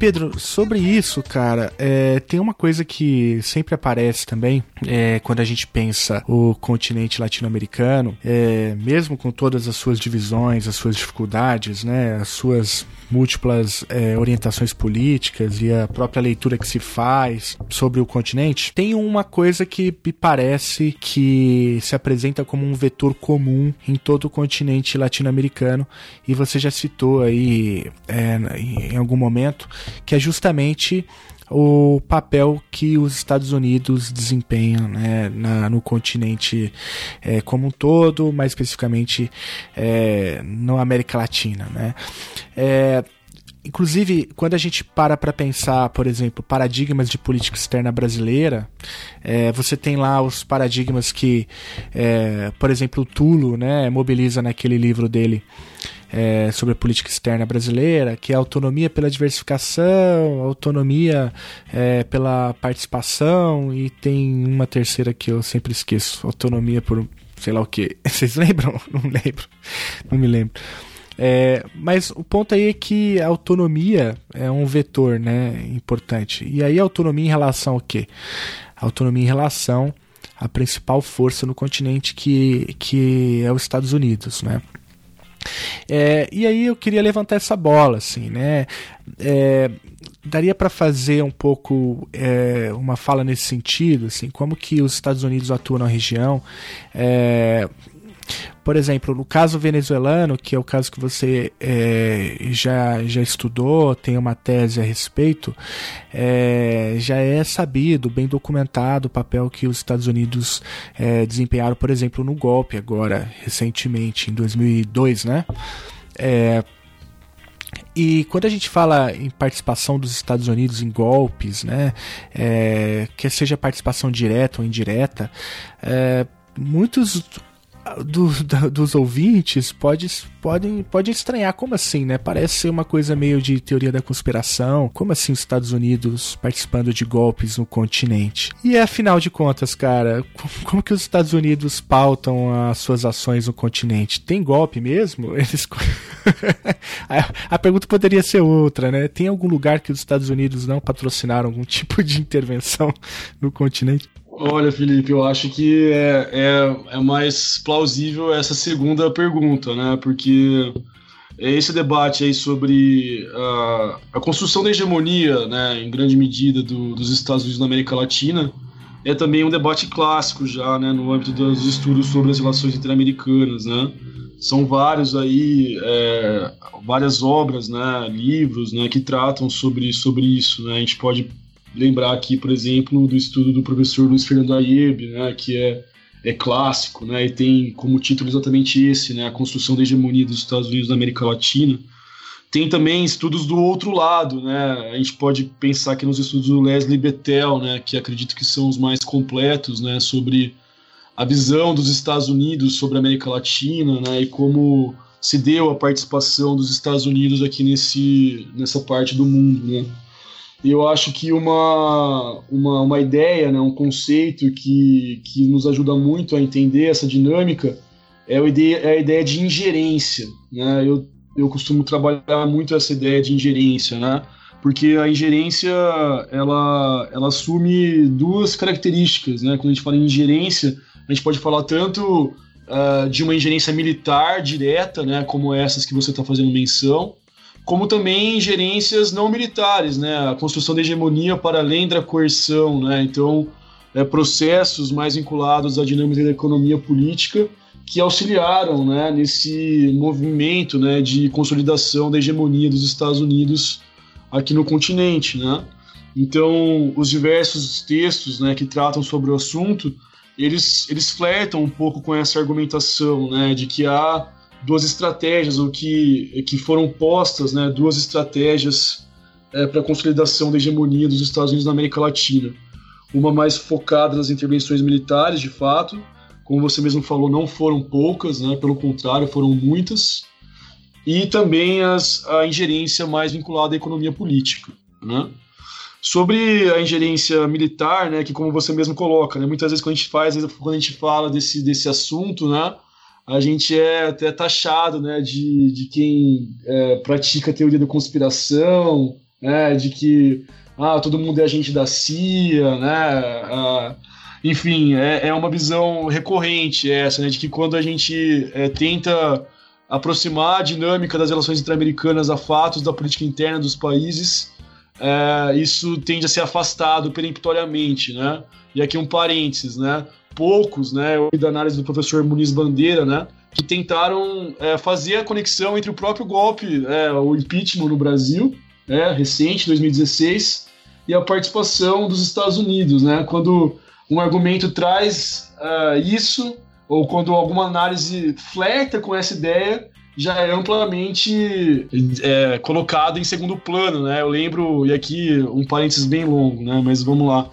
Pedro, sobre isso, cara, é, tem uma coisa que sempre aparece também é, quando a gente pensa o continente latino-americano, é, mesmo com todas as suas divisões, as suas dificuldades, né, as suas múltiplas é, orientações políticas e a própria leitura que se faz sobre o continente, tem uma coisa que me parece que se apresenta como um vetor comum em todo o continente latino-americano e você já citou aí é, em algum momento que é justamente o papel que os Estados Unidos desempenham né, na, no continente é, como um todo, mais especificamente é, na América Latina. Né? É, inclusive, quando a gente para para pensar, por exemplo, paradigmas de política externa brasileira, é, você tem lá os paradigmas que, por exemplo, o Tulo né, mobiliza naquele livro dele é, sobre a política externa brasileira, que é autonomia pela diversificação, autonomia é, pela participação e tem uma terceira que eu sempre esqueço, autonomia por sei lá o que. Vocês lembram? Não lembro, não me lembro. É, mas o ponto aí é que a autonomia é um vetor né, importante. E aí autonomia em relação ao quê? A autonomia em relação à principal força no continente que, que é os Estados Unidos. Né? É, e aí eu queria levantar essa bola, assim, né? É, daria para fazer um pouco é, uma fala nesse sentido, assim, como que os Estados Unidos atuam na região, é, por exemplo, no caso venezuelano, que é o caso que você é, já, já estudou, tem uma tese a respeito, é, já é sabido, bem documentado o papel que os Estados Unidos é, desempenharam, por exemplo, no golpe agora, recentemente, em 2002, né? É, e quando a gente fala em participação dos Estados Unidos em golpes, né, é, quer seja participação direta ou indireta, é, muitos do, dos ouvintes pode, podem, pode estranhar. Como assim, né? Parece ser uma coisa meio de teoria da conspiração. Como assim os Estados Unidos participando de golpes no continente? E afinal de contas, cara, como que os Estados Unidos pautam as suas ações no continente? Tem golpe mesmo? Eles... a, a pergunta poderia ser outra, né? Tem algum lugar que os Estados Unidos não patrocinaram algum tipo de intervenção no continente? Olha, Felipe, eu acho que é, é, é mais plausível essa segunda pergunta, né? Porque esse debate aí sobre a, a construção da hegemonia, né, em grande medida, do, dos Estados Unidos na América Latina, é também um debate clássico já, né, no âmbito dos estudos sobre as relações interamericanas, né? São vários aí, é, várias obras, né, livros, né, que tratam sobre, sobre isso, né? A gente pode lembrar aqui, por exemplo, do estudo do professor Luiz Fernando Ayeb, né, que é, é clássico, né, e tem como título exatamente esse, né, a construção da hegemonia dos Estados Unidos na América Latina. Tem também estudos do outro lado, né, a gente pode pensar aqui nos estudos do Leslie Bettel, né, que acredito que são os mais completos, né, sobre a visão dos Estados Unidos sobre a América Latina, né, e como se deu a participação dos Estados Unidos aqui nesse, nessa parte do mundo, né. Eu acho que uma, uma, uma ideia, né, um conceito que, que nos ajuda muito a entender essa dinâmica é a ideia, é a ideia de ingerência. Né? Eu, eu costumo trabalhar muito essa ideia de ingerência, né? porque a ingerência ela, ela assume duas características. Né? Quando a gente fala em ingerência, a gente pode falar tanto uh, de uma ingerência militar direta, né, como essas que você está fazendo menção, como também ingerências não militares, né? A construção da hegemonia para além da coerção, né? Então, é, processos mais vinculados à dinâmica da economia política que auxiliaram, né, nesse movimento, né, de consolidação da hegemonia dos Estados Unidos aqui no continente, né? Então, os diversos textos, né, que tratam sobre o assunto, eles eles flertam um pouco com essa argumentação, né, de que há duas estratégias, ou que, que foram postas, né, duas estratégias é, para a consolidação da hegemonia dos Estados Unidos na América Latina. Uma mais focada nas intervenções militares, de fato, como você mesmo falou, não foram poucas, né, pelo contrário, foram muitas, e também as, a ingerência mais vinculada à economia política. Né? Sobre a ingerência militar, né, que como você mesmo coloca, né, muitas vezes quando a gente faz, quando a gente fala desse, desse assunto, né, a gente é até taxado né, de, de quem é, pratica a teoria da conspiração, né, de que ah, todo mundo é agente da CIA, né? Ah, enfim, é, é, uma visão recorrente essa, né, de que quando a gente é, tenta aproximar a dinâmica das relações inter-americanas a fatos da política interna dos países, é, isso tende a ser afastado peremptoriamente, né? E aqui um parênteses, né? Poucos, né? Eu da análise do professor Muniz Bandeira, né? Que tentaram é, fazer a conexão entre o próprio golpe, é, o impeachment no Brasil, é, recente, 2016, e a participação dos Estados Unidos, né? Quando um argumento traz uh, isso, ou quando alguma análise flerta com essa ideia, já é amplamente é, colocado em segundo plano, né? Eu lembro, e aqui um parênteses bem longo, né? Mas vamos lá.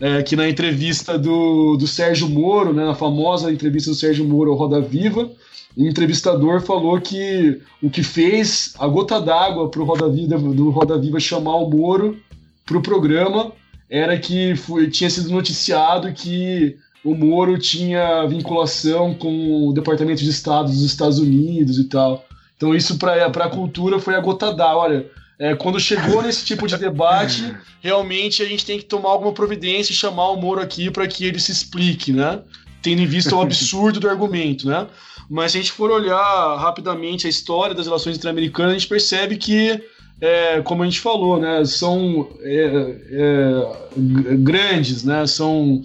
É, que na entrevista do, do Sérgio Moro, né, na famosa entrevista do Sérgio Moro ao Roda Viva, o entrevistador falou que o que fez a gota d'água para o Roda Viva, do Roda Viva chamar o Moro para o programa era que foi, tinha sido noticiado que o Moro tinha vinculação com o Departamento de Estado dos Estados Unidos e tal. Então isso para a cultura foi a gota d'água. Olha, é, quando chegou nesse tipo de debate, realmente a gente tem que tomar alguma providência e chamar o Moro aqui para que ele se explique, né? Tendo em vista o absurdo do argumento, né? Mas se a gente for olhar rapidamente a história das relações inter-americanas, a gente percebe que, é, como a gente falou, né, são é, é grandes, né? São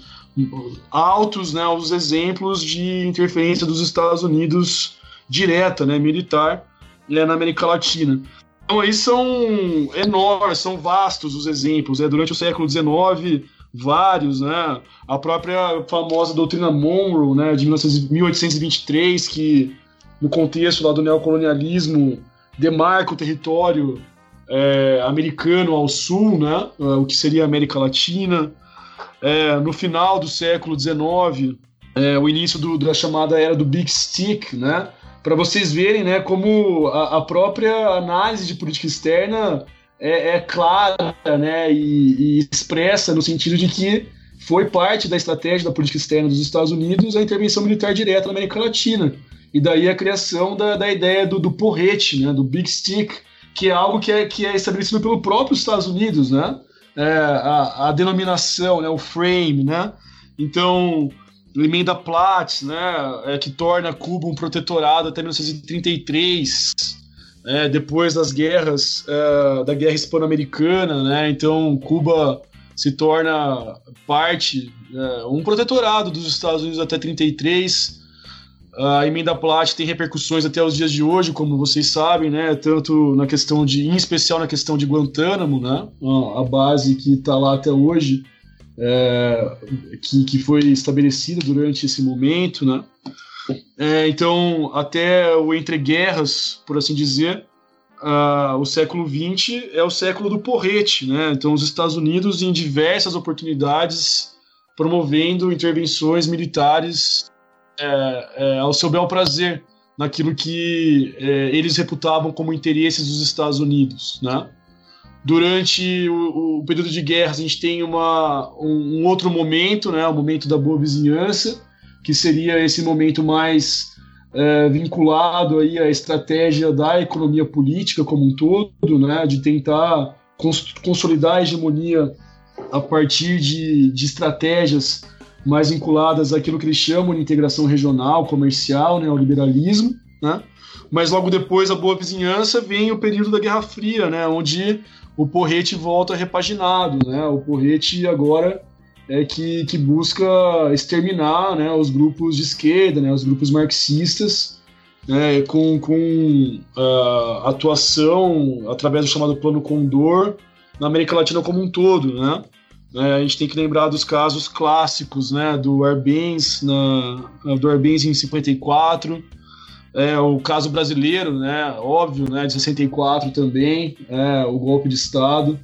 altos né, os exemplos de interferência dos Estados Unidos direta, né, militar, né, na América Latina. Então aí são enormes, são vastos os exemplos. Né? Durante o século XIX, vários, né? A própria famosa doutrina Monroe, né, de 1823, que no contexto lá do neocolonialismo demarca o território é, americano ao sul, né, o que seria a América Latina é, no final do século XIX, é, o início do, da chamada era do Big Stick, né? Para vocês verem, né, como a, a, própria análise de política externa é, é clara, né, e, e expressa no sentido de que foi parte da estratégia da política externa dos Estados Unidos a intervenção militar direta na América Latina. E daí a criação da, da ideia do, do porrete, né, do Big Stick, que é algo que é, que é estabelecido pelo próprio Estados Unidos, né? É, a, a, denominação, né, o frame, né? Então, emenda Platts, né, é, que torna Cuba um protetorado até 1933, é, depois das guerras, é, da guerra hispano-americana, né? Então, Cuba se torna parte, é, um protetorado dos Estados Unidos até 33. A emenda Platt tem repercussões até os dias de hoje, como vocês sabem, né? Tanto na questão de, em especial na questão de Guantánamo, né? A base que está lá até hoje, é, que, que foi estabelecida durante esse momento, né? É, então, até o entre guerras, por assim dizer, uh, o século XX é o século do porrete, né? Então, os Estados Unidos, em diversas oportunidades, promovendo intervenções militares é, é, ao seu bel prazer naquilo que é, eles reputavam como interesses dos Estados Unidos, né? Durante o, o, período de guerras, a gente tem uma, um, um, outro momento, né? O momento da boa vizinhança, que seria esse momento mais é, vinculado aí à estratégia da economia política como um todo, né? De tentar cons consolidar a hegemonia a partir de, de estratégias mais vinculadas àquilo que eles chamam de integração regional, comercial, né, ao liberalismo, né? Mas logo depois a boa vizinhança vem o período da Guerra Fria, né, onde o porrete volta repaginado, né? O porrete agora é que, que busca exterminar, né, os grupos de esquerda, né, os grupos marxistas, né, com, com uh, atuação através do chamado Plano Condor na América Latina como um todo, né? É, a gente tem que lembrar dos casos clássicos, né, do Airbnz, na, do Airbnz em 54, é, o caso brasileiro, né, óbvio, né, de 64 também, é, o golpe de Estado,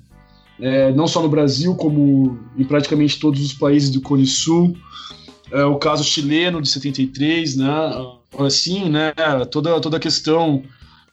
é, não só no Brasil, como em praticamente todos os países do Cone Sul, é, o caso chileno de 73, né, assim, né, toda, toda a questão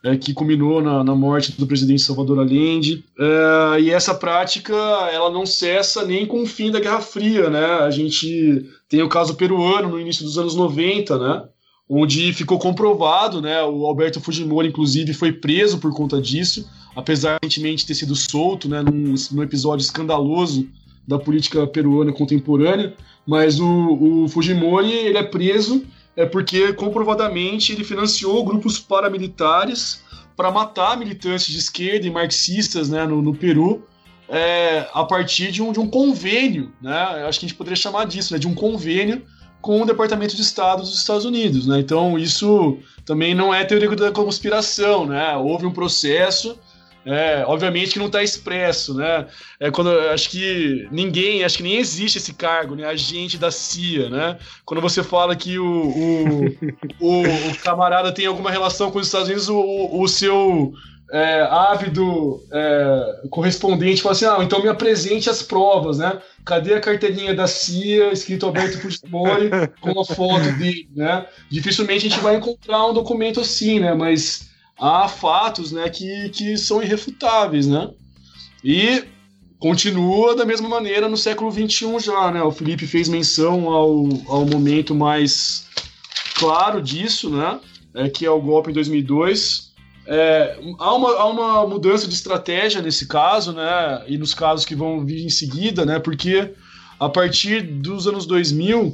é, que culminou na, na, morte do presidente Salvador Allende. É, e essa prática ela não cessa nem com o fim da Guerra Fria. Né? A gente tem o caso peruano no início dos anos 90, né? onde ficou comprovado, né? O Alberto Fujimori, inclusive, foi preso por conta disso, apesar de recentemente ter sido solto, né? Num, num episódio escandaloso da política peruana contemporânea. Mas o, o Fujimori ele é preso é porque comprovadamente ele financiou grupos paramilitares para matar militantes de esquerda e marxistas né, no, no Peru é, a partir de um, de um convênio, né? Acho que a gente poderia chamar disso, né? De um convênio com o Departamento de Estado dos Estados Unidos, né? Então isso também não é teoria da conspiração, né? Houve um processo, é, obviamente que não está expresso, né? É quando acho que ninguém, acho que nem existe esse cargo, né? Agente da CIA, né? Quando você fala que o, o, o, o camarada tem alguma relação com os Estados Unidos, o, o seu é, ávido é, correspondente fala assim: ah, então me apresente as provas, né? Cadê a carteirinha da CIA escrito Alberto Fujimori com a foto dele, né? Dificilmente a gente vai encontrar um documento assim, né? Mas há fatos, né, que, que são irrefutáveis, né? E continua da mesma maneira no século XXI já, né? O Felipe fez menção ao, ao momento mais claro disso, né? É, que é o golpe em 2002 é, há, uma, há uma mudança de estratégia nesse caso, né? E nos casos que vão vir em seguida, né? Porque a partir dos anos 2000,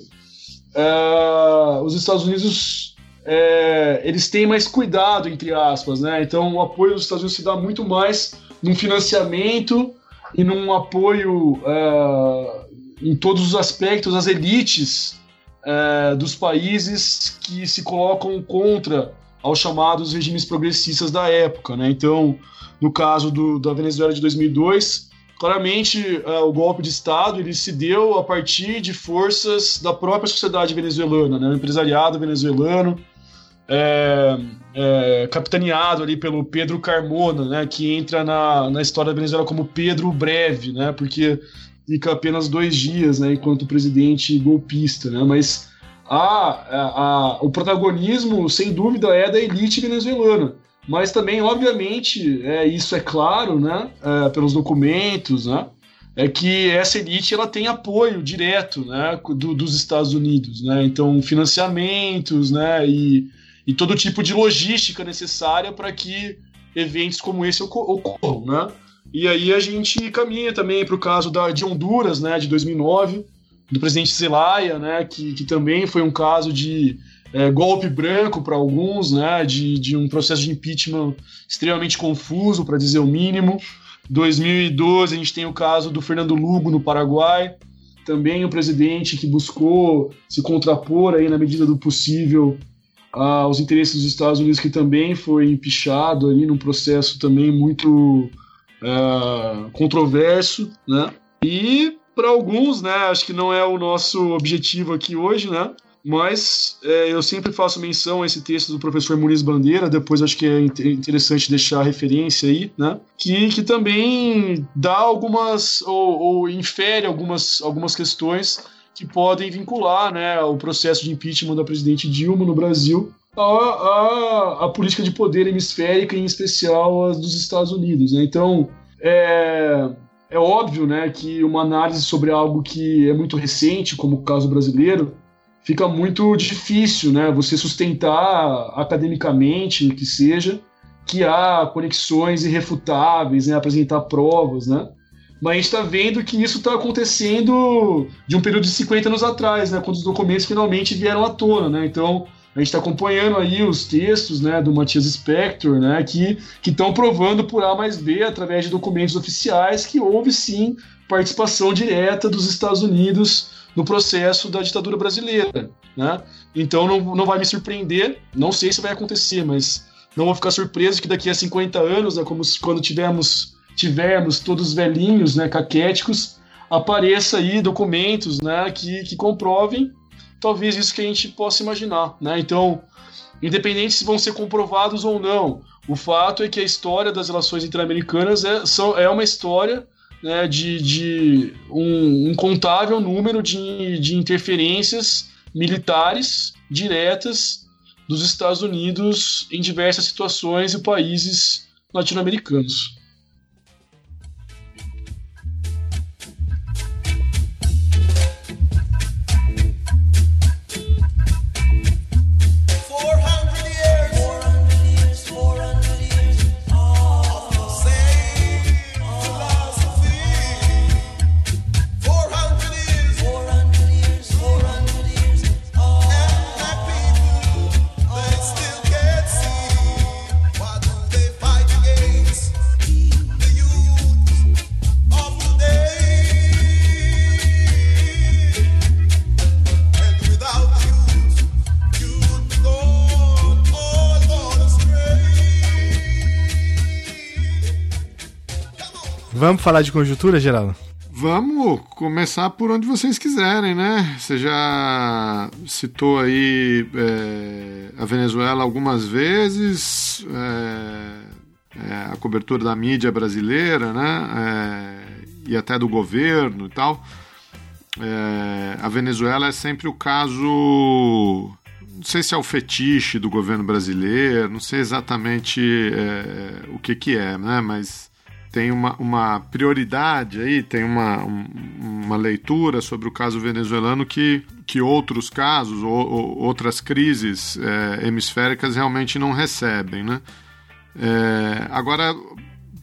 é, os Estados Unidos é, eles têm mais cuidado, entre aspas, né? Então o apoio dos Estados Unidos se dá muito mais num financiamento e num apoio é, em todos os aspectos às elites é, dos países que se colocam contra aos chamados regimes progressistas da época. Né? Então, no caso do, da Venezuela de 2002, claramente uh, o golpe de Estado ele se deu a partir de forças da própria sociedade venezuelana, né? o empresariado venezuelano, é, é, capitaneado ali pelo Pedro Carmona, né? que entra na, na história da Venezuela como Pedro Breve, né? porque fica apenas dois dias né? enquanto presidente golpista. Né? Mas a, a, a, o protagonismo, sem dúvida, é da elite venezuelana. Mas também, obviamente, é, isso é claro, né, é, pelos documentos, né, é que essa elite ela tem apoio direto né, do, dos Estados Unidos. Né, então, financiamentos né, e, e todo tipo de logística necessária para que eventos como esse ocorram. Né. E aí a gente caminha também para o caso da, de Honduras, né, de 2009, do presidente Zelaya, né, que, que também foi um caso de é, golpe branco para alguns, né, de, de um processo de impeachment extremamente confuso, para dizer o mínimo. 2012 a gente tem o caso do Fernando Lugo no Paraguai, também um presidente que buscou se contrapor aí na medida do possível aos interesses dos Estados Unidos, que também foi empichado ali num processo também muito uh, controverso, né? E para alguns, né, acho que não é o nosso objetivo aqui hoje, né? Mas é, eu sempre faço menção a esse texto do professor Muniz Bandeira, depois acho que é interessante deixar a referência aí, né? Que, que também dá algumas, ou, ou infere algumas, algumas questões que podem vincular né, o processo de impeachment da presidente Dilma no Brasil a, a, a política de poder hemisférica, em especial a dos Estados Unidos. Né? Então, é, é óbvio né, que uma análise sobre algo que é muito recente, como o caso brasileiro, fica muito difícil né, você sustentar academicamente, que seja, que há conexões irrefutáveis, né, apresentar provas, né? Mas a gente está vendo que isso está acontecendo de um período de 50 anos atrás, né, quando os documentos finalmente vieram à tona, né? Então, a gente está acompanhando aí os textos né, do Matias Spector, né, que estão provando por A mais B, através de documentos oficiais, que houve sim participação direta dos Estados Unidos no processo da ditadura brasileira. Né? Então não, não vai me surpreender, não sei se vai acontecer, mas não vou ficar surpreso que daqui a 50 anos, né, como quando tivemos, tivermos todos velhinhos, né, caquéticos, apareça aí documentos né, que, que comprovem talvez isso que a gente possa imaginar, né? Então, independente se vão ser comprovados ou não, o fato é que a história das relações interamericanas é, são, é uma história né, de, de um incontável número de, de interferências militares diretas dos Estados Unidos em diversas situações e países latino-americanos. Vamos falar de conjuntura, Geraldo? Vamos começar por onde vocês quiserem, né? Você já citou aí é, a Venezuela algumas vezes, é, é, a cobertura da mídia brasileira, né? É, e até do governo e tal. É, a Venezuela é sempre o caso não sei se é o fetiche do governo brasileiro, não sei exatamente é, o que, que é, né? mas tem uma, uma prioridade aí, tem uma, um, uma leitura sobre o caso venezuelano que, que outros casos ou, ou outras crises é, hemisféricas realmente não recebem. Né? É, agora,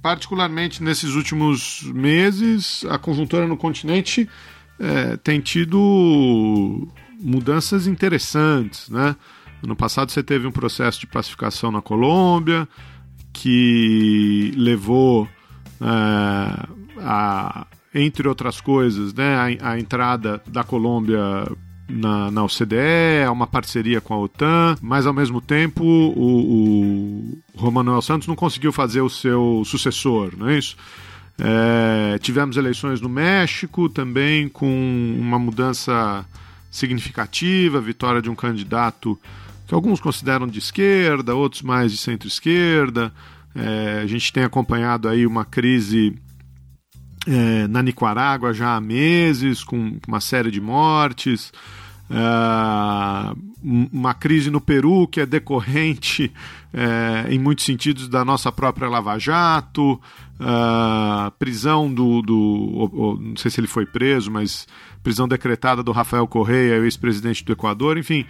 particularmente nesses últimos meses, a conjuntura no continente é, tem tido mudanças interessantes, né? No passado você teve um processo de pacificação na Colômbia que levou a, entre outras coisas, né, a, a entrada da Colômbia na, na OCDE, uma parceria com a OTAN, mas ao mesmo tempo o, o Santos não conseguiu fazer o seu sucessor, não é isso? É, tivemos eleições no México também com uma mudança significativa, vitória de um candidato que alguns consideram de esquerda, outros mais de centro-esquerda. É, a gente tem acompanhado aí uma crise é, na Nicarágua já há meses, com uma série de mortes. É, uma crise no Peru que é decorrente, é, em muitos sentidos, da nossa própria Lava Jato, uh, prisão do, do não sei se ele foi preso, mas prisão decretada do Rafael Correia, ex-presidente do Equador, enfim.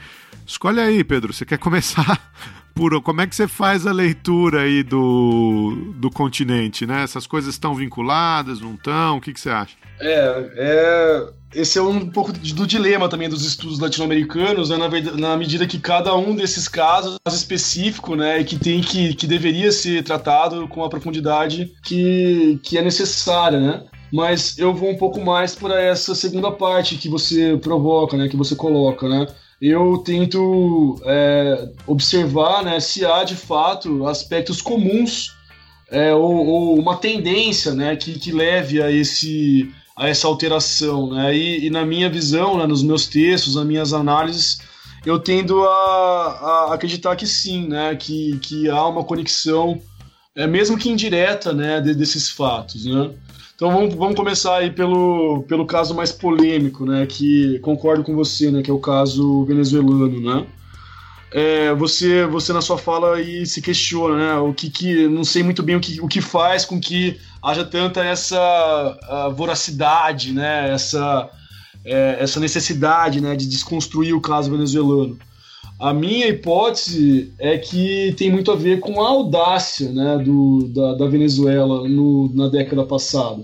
Escolhe aí, Pedro, você quer começar por como é que você faz a leitura aí do, do continente, né? Essas coisas estão vinculadas, não estão? O que, que você acha? É, é, esse é um pouco do dilema também dos estudos latino-americanos, né, na, na, medida que cada um desses casos é específico, né, e que tem que, que deveria ser tratado com a profundidade que, que é necessária, né? Mas eu vou um pouco mais para essa segunda parte que você provoca, né, que você coloca, né? Eu tento é, observar, né, se há de fato aspectos comuns é, ou, ou, uma tendência, né, que, que leve a esse a essa alteração, né? E, e na minha visão, né, nos meus textos, nas minhas análises, eu tendo a, a, acreditar que sim, né? Que, que há uma conexão, é, mesmo que indireta, né? De, desses fatos, né? Então vamos, vamos começar aí pelo, pelo caso mais polêmico, né? Que concordo com você, né? Que é o caso venezuelano, né? é, você, você na sua fala aí se questiona, né? O que, que não sei muito bem o que, o que faz com que haja tanta essa voracidade, né? Essa, é, essa necessidade, né? De desconstruir o caso venezuelano. A minha hipótese é que tem muito a ver com a audácia, né? Do, da, da Venezuela no, na década passada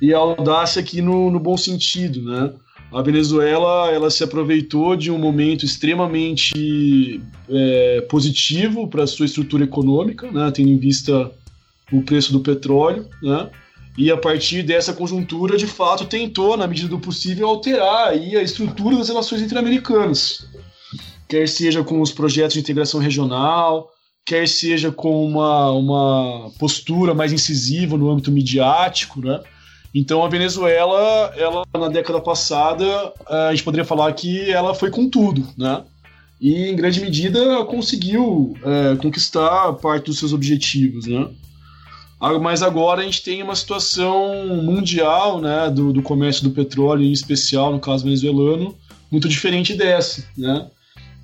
e a audácia aqui no, no bom sentido, né? A Venezuela ela se aproveitou de um momento extremamente é, positivo para sua estrutura econômica, né, tendo em vista o preço do petróleo, né, e a partir dessa conjuntura, de fato, tentou, na medida do possível, alterar aí a estrutura das relações interamericanas, quer seja com os projetos de integração regional, quer seja com uma, uma postura mais incisiva no âmbito midiático, né, então a Venezuela, ela na década passada, a gente poderia falar que ela foi com tudo, né? E em grande medida conseguiu é, conquistar parte dos seus objetivos, né? Ah, mas agora a gente tem uma situação mundial, né, do, do comércio do petróleo, em especial no caso venezuelano, muito diferente dessa, né?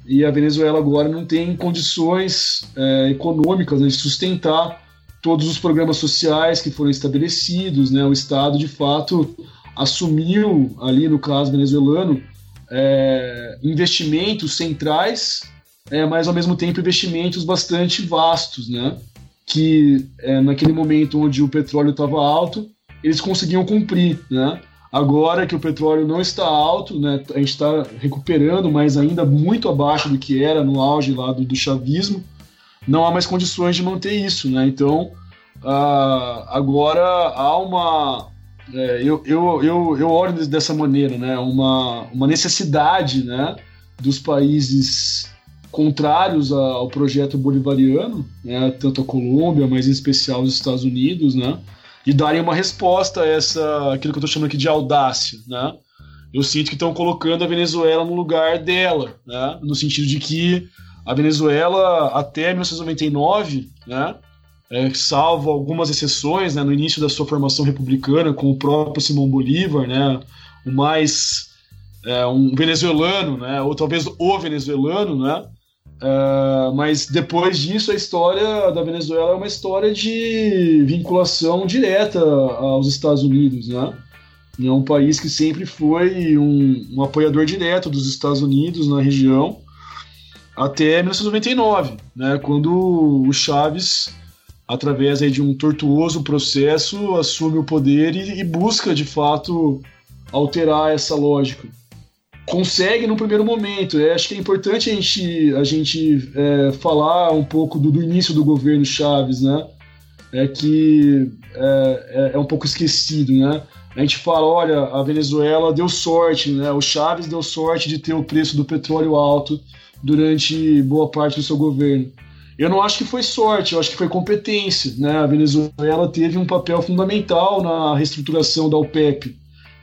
E a Venezuela agora não tem condições é, econômicas né, de sustentar todos os programas sociais que foram estabelecidos, né? O Estado, de fato, assumiu ali no caso venezuelano é, investimentos centrais, é, mas ao mesmo tempo investimentos bastante vastos, né? Que é, naquele momento onde o petróleo estava alto, eles conseguiam cumprir, né? Agora que o petróleo não está alto, né? A gente está recuperando, mas ainda muito abaixo do que era no auge lá do, do chavismo não há mais condições de manter isso, né? Então, uh, agora há uma. É, eu, eu, eu, eu olho dessa maneira, né? Uma, uma necessidade, né? Dos países contrários ao projeto bolivariano, né? Tanto a Colômbia, mas em especial os Estados Unidos, né? E darem uma resposta a essa, aquilo que eu estou chamando aqui de audácia, né? Eu sinto que estão colocando a Venezuela no lugar dela, né? No sentido de que a Venezuela até 1999, né? É, salvo algumas exceções, né? No início da sua formação republicana, com o próprio Simão Bolívar, né? O mais é, um venezuelano, né? Ou talvez o venezuelano, né? Uh, mas depois disso, a história da Venezuela é uma história de vinculação direta aos Estados Unidos, né? É um país que sempre foi um, um apoiador direto dos Estados Unidos na região até 1999, né? Quando o Chaves, através aí, de um tortuoso processo, assume o poder e, e busca de fato alterar essa lógica consegue no primeiro momento. É, acho que é importante a gente, a gente é, falar um pouco do, do, início do governo Chaves, né? É que é, é, é, um pouco esquecido, né? A gente fala, olha, a Venezuela deu sorte, né? O Chaves deu sorte de ter o preço do petróleo alto durante boa parte do seu governo. Eu não acho que foi sorte, eu acho que foi competência, né? A Venezuela teve um papel fundamental na reestruturação da OPEP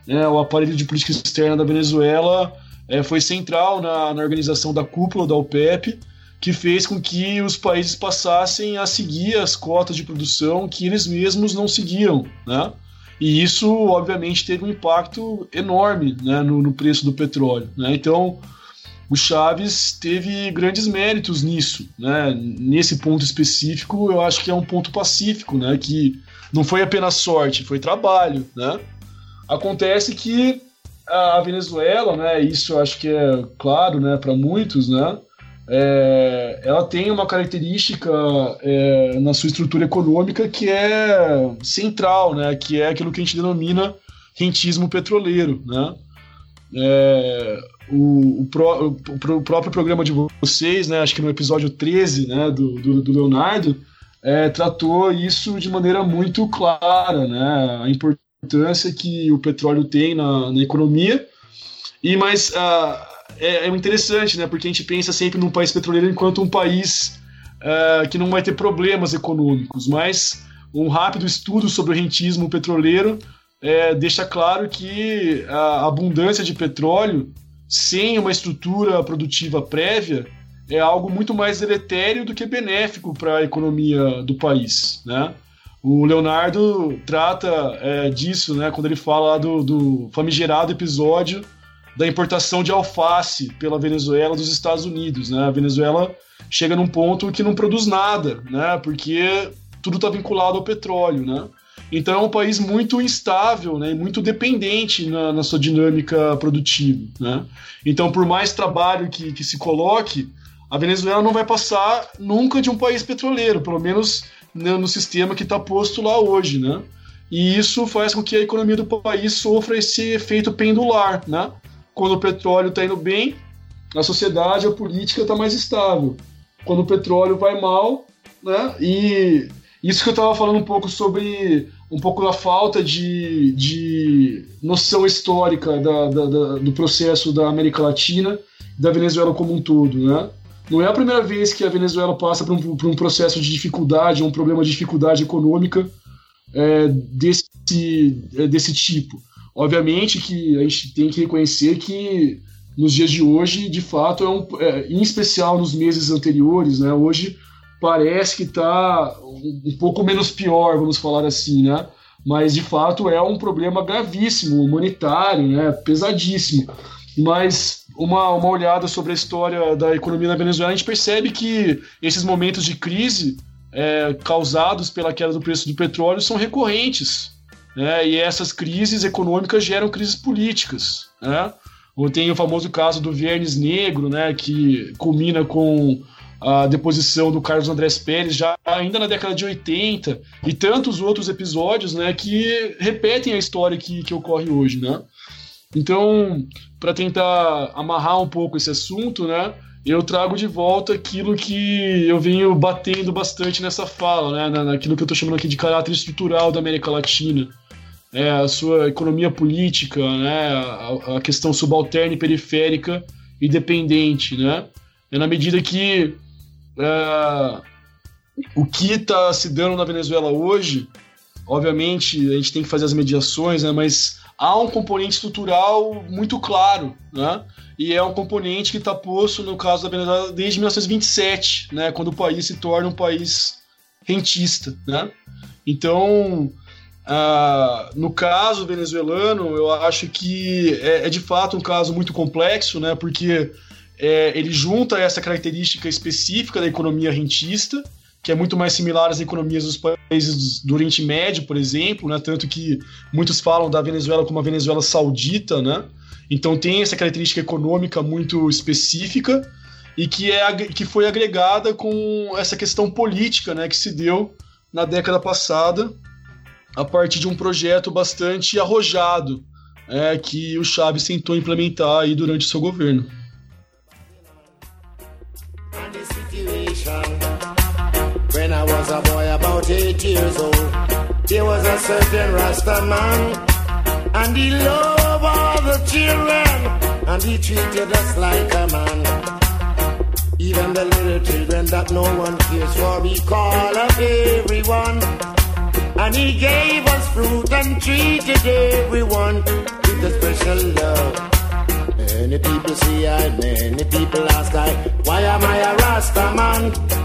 né, o aparelho de política externa da Venezuela é, foi central na, na organização da cúpula da OPEP, que fez com que os países passassem a seguir as cotas de produção que eles mesmos não seguiam, né? E isso, obviamente, teve um impacto enorme né, no, no preço do petróleo. Né? Então, o Chaves teve grandes méritos nisso. Né? Nesse ponto específico, eu acho que é um ponto pacífico, né? que não foi apenas sorte, foi trabalho. Né? Acontece que a Venezuela, né, isso acho que é claro, né, para muitos, né, é, ela tem uma característica é, na sua estrutura econômica que é central, né, que é aquilo que a gente denomina rentismo petroleiro, né. É, o, o, pro, o, próprio programa de vocês, né, acho que no episódio 13 né, do, do, do Leonardo, é, tratou isso de maneira muito clara, né, a importância importância que o petróleo tem na, na economia. E mas uh, é, é, interessante, né? Porque a gente pensa sempre num país petroleiro enquanto um país uh, que não vai ter problemas econômicos. Mas um rápido estudo sobre o rentismo petroleiro é, deixa claro que a abundância de petróleo sem uma estrutura produtiva prévia é algo muito mais deletério do que benéfico para a economia do país, né? O Leonardo trata é, disso, né, quando ele fala do, do famigerado episódio da importação de alface pela Venezuela dos Estados Unidos. Né? A Venezuela chega num ponto que não produz nada, né? porque tudo está vinculado ao petróleo. Né? Então é um país muito instável, né? muito dependente na, na sua dinâmica produtiva. Né? Então, por mais trabalho que, que se coloque, a Venezuela não vai passar nunca de um país petroleiro, pelo menos né, no sistema que está posto lá hoje, né? E isso faz com que a economia do país sofra esse efeito pendular, né? Quando o petróleo está indo bem, a sociedade, a política está mais estável. Quando o petróleo vai mal, né? E isso que eu estava falando um pouco sobre um pouco da falta de, de noção histórica da, da, da, do processo da América Latina, da Venezuela como um todo, né? Não é a primeira vez que a Venezuela passa por um, por um processo de dificuldade, um problema de dificuldade econômica é, desse, é, desse tipo. Obviamente que a gente tem que reconhecer que nos dias de hoje, de fato, é um, é, em especial nos meses anteriores, né, hoje parece que está um, pouco menos pior, vamos falar assim, né? Mas de fato é um problema gravíssimo, humanitário, né? Pesadíssimo. Mas uma, uma olhada sobre a história da economia na Venezuela, a gente percebe que esses momentos de crise é, causados pela queda do preço do petróleo são recorrentes. Né? E essas crises econômicas geram crises políticas. Né? Tem o famoso caso do Viernes Negro, né, que culmina com a deposição do Carlos Andrés Pérez já ainda na década de 80 e tantos outros episódios né, que repetem a história que, que ocorre hoje. Né? Então, para tentar amarrar um pouco esse assunto, né, eu trago de volta aquilo que eu venho batendo bastante nessa fala, né, naquilo que eu estou chamando aqui de caráter estrutural da América Latina. É, a sua economia política, né, a, a questão subalterna e periférica e dependente. Né? É na medida que é, o que está se dando na Venezuela hoje obviamente a gente tem que fazer as mediações, né, mas há um componente estrutural muito claro, né? E é um componente que está posto no caso da Venezuela desde 1927, né, quando o país se torna um país rentista, né? Então, ah, no caso venezuelano, eu acho que é, é, de fato um caso muito complexo, né? Porque é, ele junta essa característica específica da economia rentista, que é muito mais similar às economias dos países do Oriente Médio, por exemplo, né? Tanto que muitos falam da Venezuela como a Venezuela saudita, né? Então tem essa característica econômica muito específica e que, é, que foi agregada com essa questão política, né? Que se deu na década passada a partir de um projeto bastante arrojado é, que o Chaves tentou implementar aí durante o seu governo. About eight years old, there was a certain Rasta man, and he loved all the children, and he treated us like a man. Even the little children that no one cares for, we call up everyone. And he gave us fruit and treated everyone with a special love. Many people see I, many people ask I, why am I a Rasta man?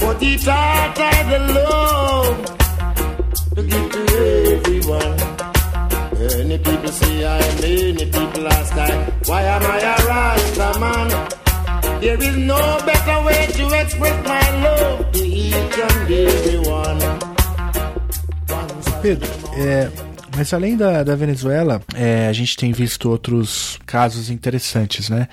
But he taught I the love to give to everyone. Many people see I, many people ask I, why am I a Rasta man? There is no better way to express my love to each and everyone. Pedro, é, mas além da, da Venezuela, é, a gente tem visto outros casos interessantes, né?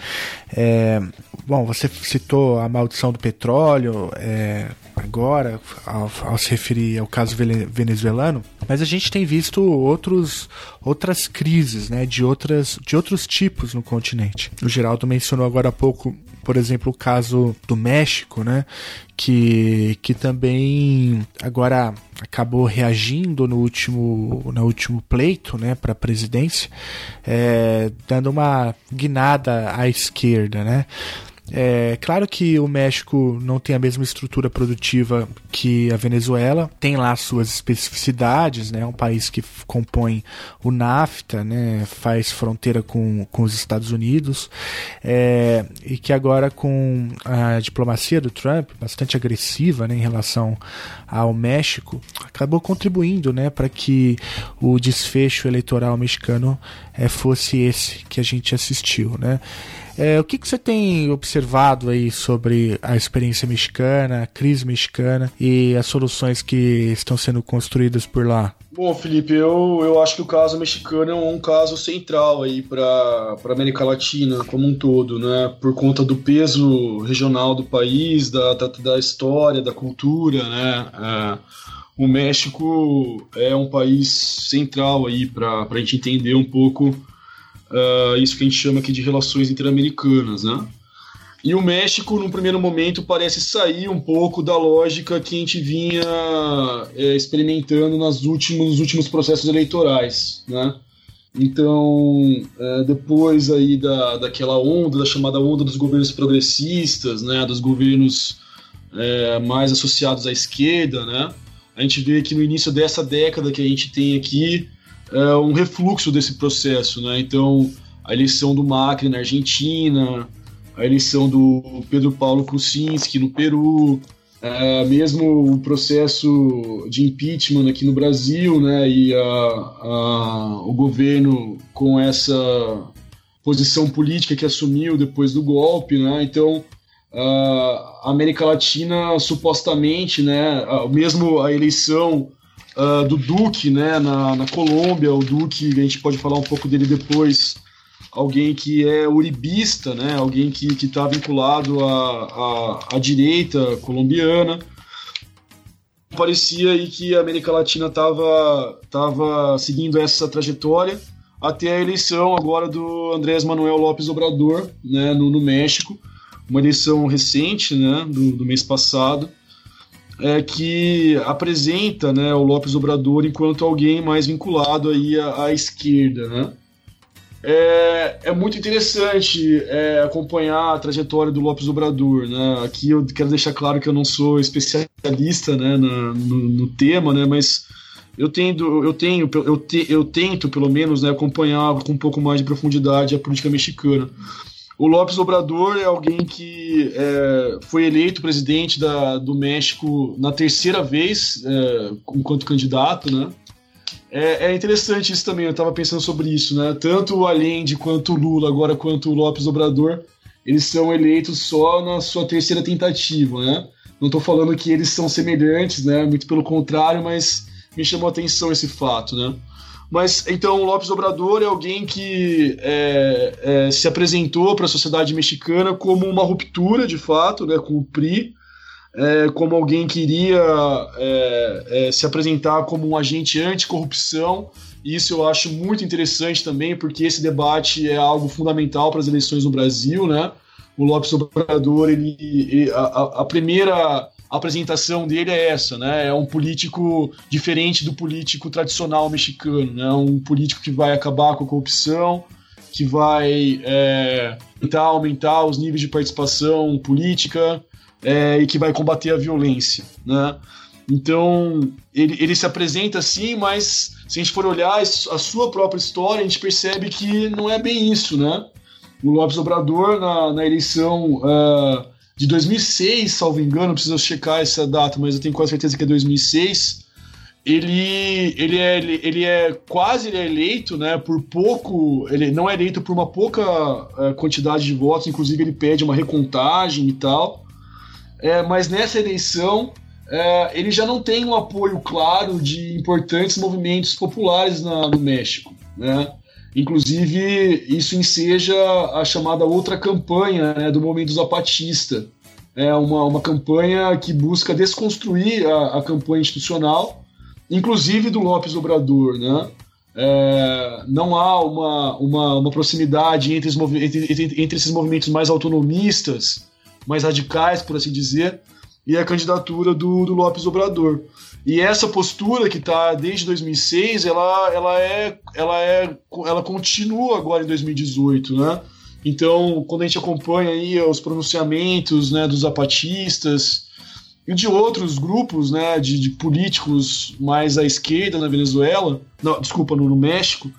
É, bom, você citou a maldição do petróleo é, agora, ao, ao, se referir ao caso venezuelano, mas a gente tem visto outros, outras crises, né? De, outras, de outros tipos no continente. O Geraldo mencionou agora há pouco por exemplo, o caso do México, né? Que, que também agora acabou reagindo no último, no último pleito né, para a presidência, é, dando uma guinada à esquerda. Né? É claro que o México não tem a mesma estrutura produtiva que a Venezuela, tem lá suas especificidades, né? É um país que compõe o NAFTA, né? Faz fronteira com, com os Estados Unidos é, e que agora com a diplomacia do Trump bastante agressiva, né? Em relação ao México, acabou contribuindo, né? Para que o desfecho eleitoral mexicano é, fosse esse que a gente assistiu, né? É, o que, que você tem observado aí sobre a experiência mexicana, a crise mexicana e as soluções que estão sendo construídas por lá? Bom, Felipe, eu, eu acho que o caso mexicano é um caso central aí para a América Latina como um todo, né? Por conta do peso regional do país, da, da, da história, da cultura, né? É, o México é um país central aí para a gente entender um pouco uh, isso que a gente chama aqui de relações interamericanas, né? E o México, num primeiro momento, parece sair um pouco da lógica que a gente vinha é, experimentando nas últimos, nos últimos processos eleitorais, né? Então, é, depois aí da, daquela onda, da chamada onda dos governos progressistas, né, dos governos é, mais associados à esquerda, né, a gente vê que no início dessa década que a gente tem aqui, é, um refluxo desse processo, né? Então, a eleição do Macri na Argentina, a eleição do Pedro Paulo Kuczynski no Peru, é, mesmo o processo de impeachment aqui no Brasil, né? E a, a, o governo com essa posição política que assumiu depois do golpe, né? Então, a América Latina supostamente, né? Mesmo a eleição uh, do Duque, né, na, na Colômbia, o Duque, a gente pode falar um pouco dele depois, alguém que é uribista, né, alguém que está vinculado à, à, à direita colombiana. Parecia aí que a América Latina estava tava seguindo essa trajetória até a eleição agora do Andrés Manuel López Obrador, né, no, no México, uma eleição recente, né, do, do mês passado, é, que apresenta né, o Lopes Obrador enquanto alguém mais vinculado aí à, à esquerda. Né? É, é, muito interessante é, acompanhar a trajetória do Lopes Obrador. Né? Aqui eu quero deixar claro que eu não sou especialista né, na, no, no, tema, né, mas eu tendo, eu tenho, eu, te, eu tento pelo menos né, acompanhar com um pouco mais de profundidade a política mexicana. O López Obrador é alguém que é, foi eleito presidente da, do México na terceira vez é, enquanto candidato, né? É, é, interessante isso também, eu estava pensando sobre isso, né? Tanto o Allende quanto o Lula, agora quanto o López Obrador, eles são eleitos só na sua terceira tentativa, né? Não estou falando que eles são semelhantes, né? Muito pelo contrário, mas me chamou a atenção esse fato, né? Mas então o Lopes Obrador é alguém que é, é, se apresentou para a sociedade mexicana como uma ruptura, de fato, né, com o PRI, é, como alguém que iria é, é, se apresentar como um agente anticorrupção. Isso eu acho muito interessante também, porque esse debate é algo fundamental para as eleições no Brasil, né? O Lopes Obrador, ele, ele a, a primeira a apresentação dele é essa, né? É um político diferente do político tradicional mexicano, né? Um político que vai acabar com a corrupção, que vai é, tentar aumentar os níveis de participação política é, e que vai combater a violência, né? Então, ele, ele se apresenta assim, mas se a gente for olhar a sua própria história, a gente percebe que não é bem isso, né? O Lopes Obrador, na, na eleição uh, de 2006, salvo engano, preciso checar essa data, mas eu tenho quase certeza que é 2006. Ele, ele, é, ele é quase ele é eleito, né? Por pouco, ele não é eleito por uma pouca é, quantidade de votos, inclusive ele pede uma recontagem e tal. É, mas nessa eleição é, ele já não tem um apoio claro de importantes movimentos populares na, no México, né? Inclusive, isso enseja a chamada outra campanha né, do movimento zapatista. É uma, uma campanha que busca desconstruir a, a campanha institucional, inclusive do Lopes Obrador. Né? É, não há uma, uma, uma proximidade entre, entre, entre, entre esses movimentos mais autonomistas, mais radicais, por assim dizer, e a candidatura do, do Lopes Obrador. E essa postura que está desde 2006, ela, ela é, ela é, ela continua agora em 2018, né? Então, quando a gente acompanha aí os pronunciamentos, né, dos zapatistas e de outros grupos, né, de, de políticos mais à esquerda na Venezuela, não, desculpa, no, no México,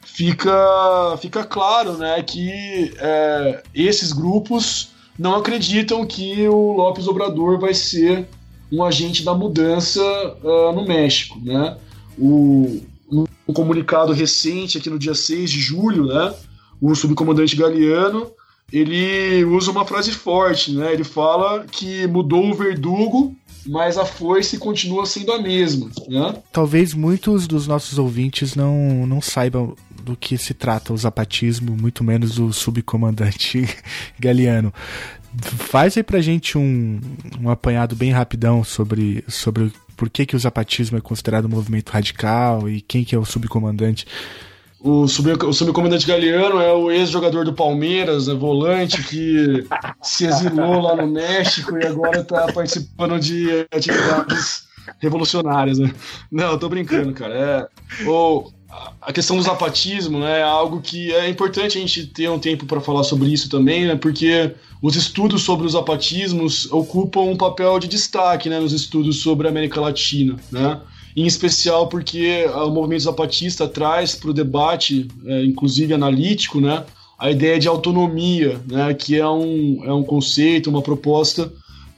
fica, fica claro, né, que é, esses grupos não acreditam que o Lopes Obrador vai ser um agente da mudança uh, no México, né? O, um comunicado recente aqui no dia 6 de julho, né? O subcomandante Galeano, ele usa uma frase forte, né? Ele fala que mudou o verdugo, mas a foice continua sendo a mesma, né? Talvez muitos dos nossos ouvintes não, não saibam do que se trata o zapatismo, muito menos o subcomandante Galeano. Faz aí pra gente um, um apanhado bem rapidão sobre, sobre por que, que o zapatismo é considerado um movimento radical e quem que é o subcomandante. O, sub, o subcomandante Galeano é o ex-jogador do Palmeiras, né, volante, que se exilou lá no México e agora está participando de atividades revolucionárias. Né? Não, eu tô brincando, cara. É, o, a questão do zapatismo né, é algo que é importante a gente ter um tempo para falar sobre isso também, né, porque os estudos sobre os zapatismos ocupam um papel de destaque né, nos estudos sobre a América Latina, né, em especial porque o movimento zapatista traz para o debate, é, inclusive analítico, né, a ideia de autonomia, né, que é um, é um conceito, uma proposta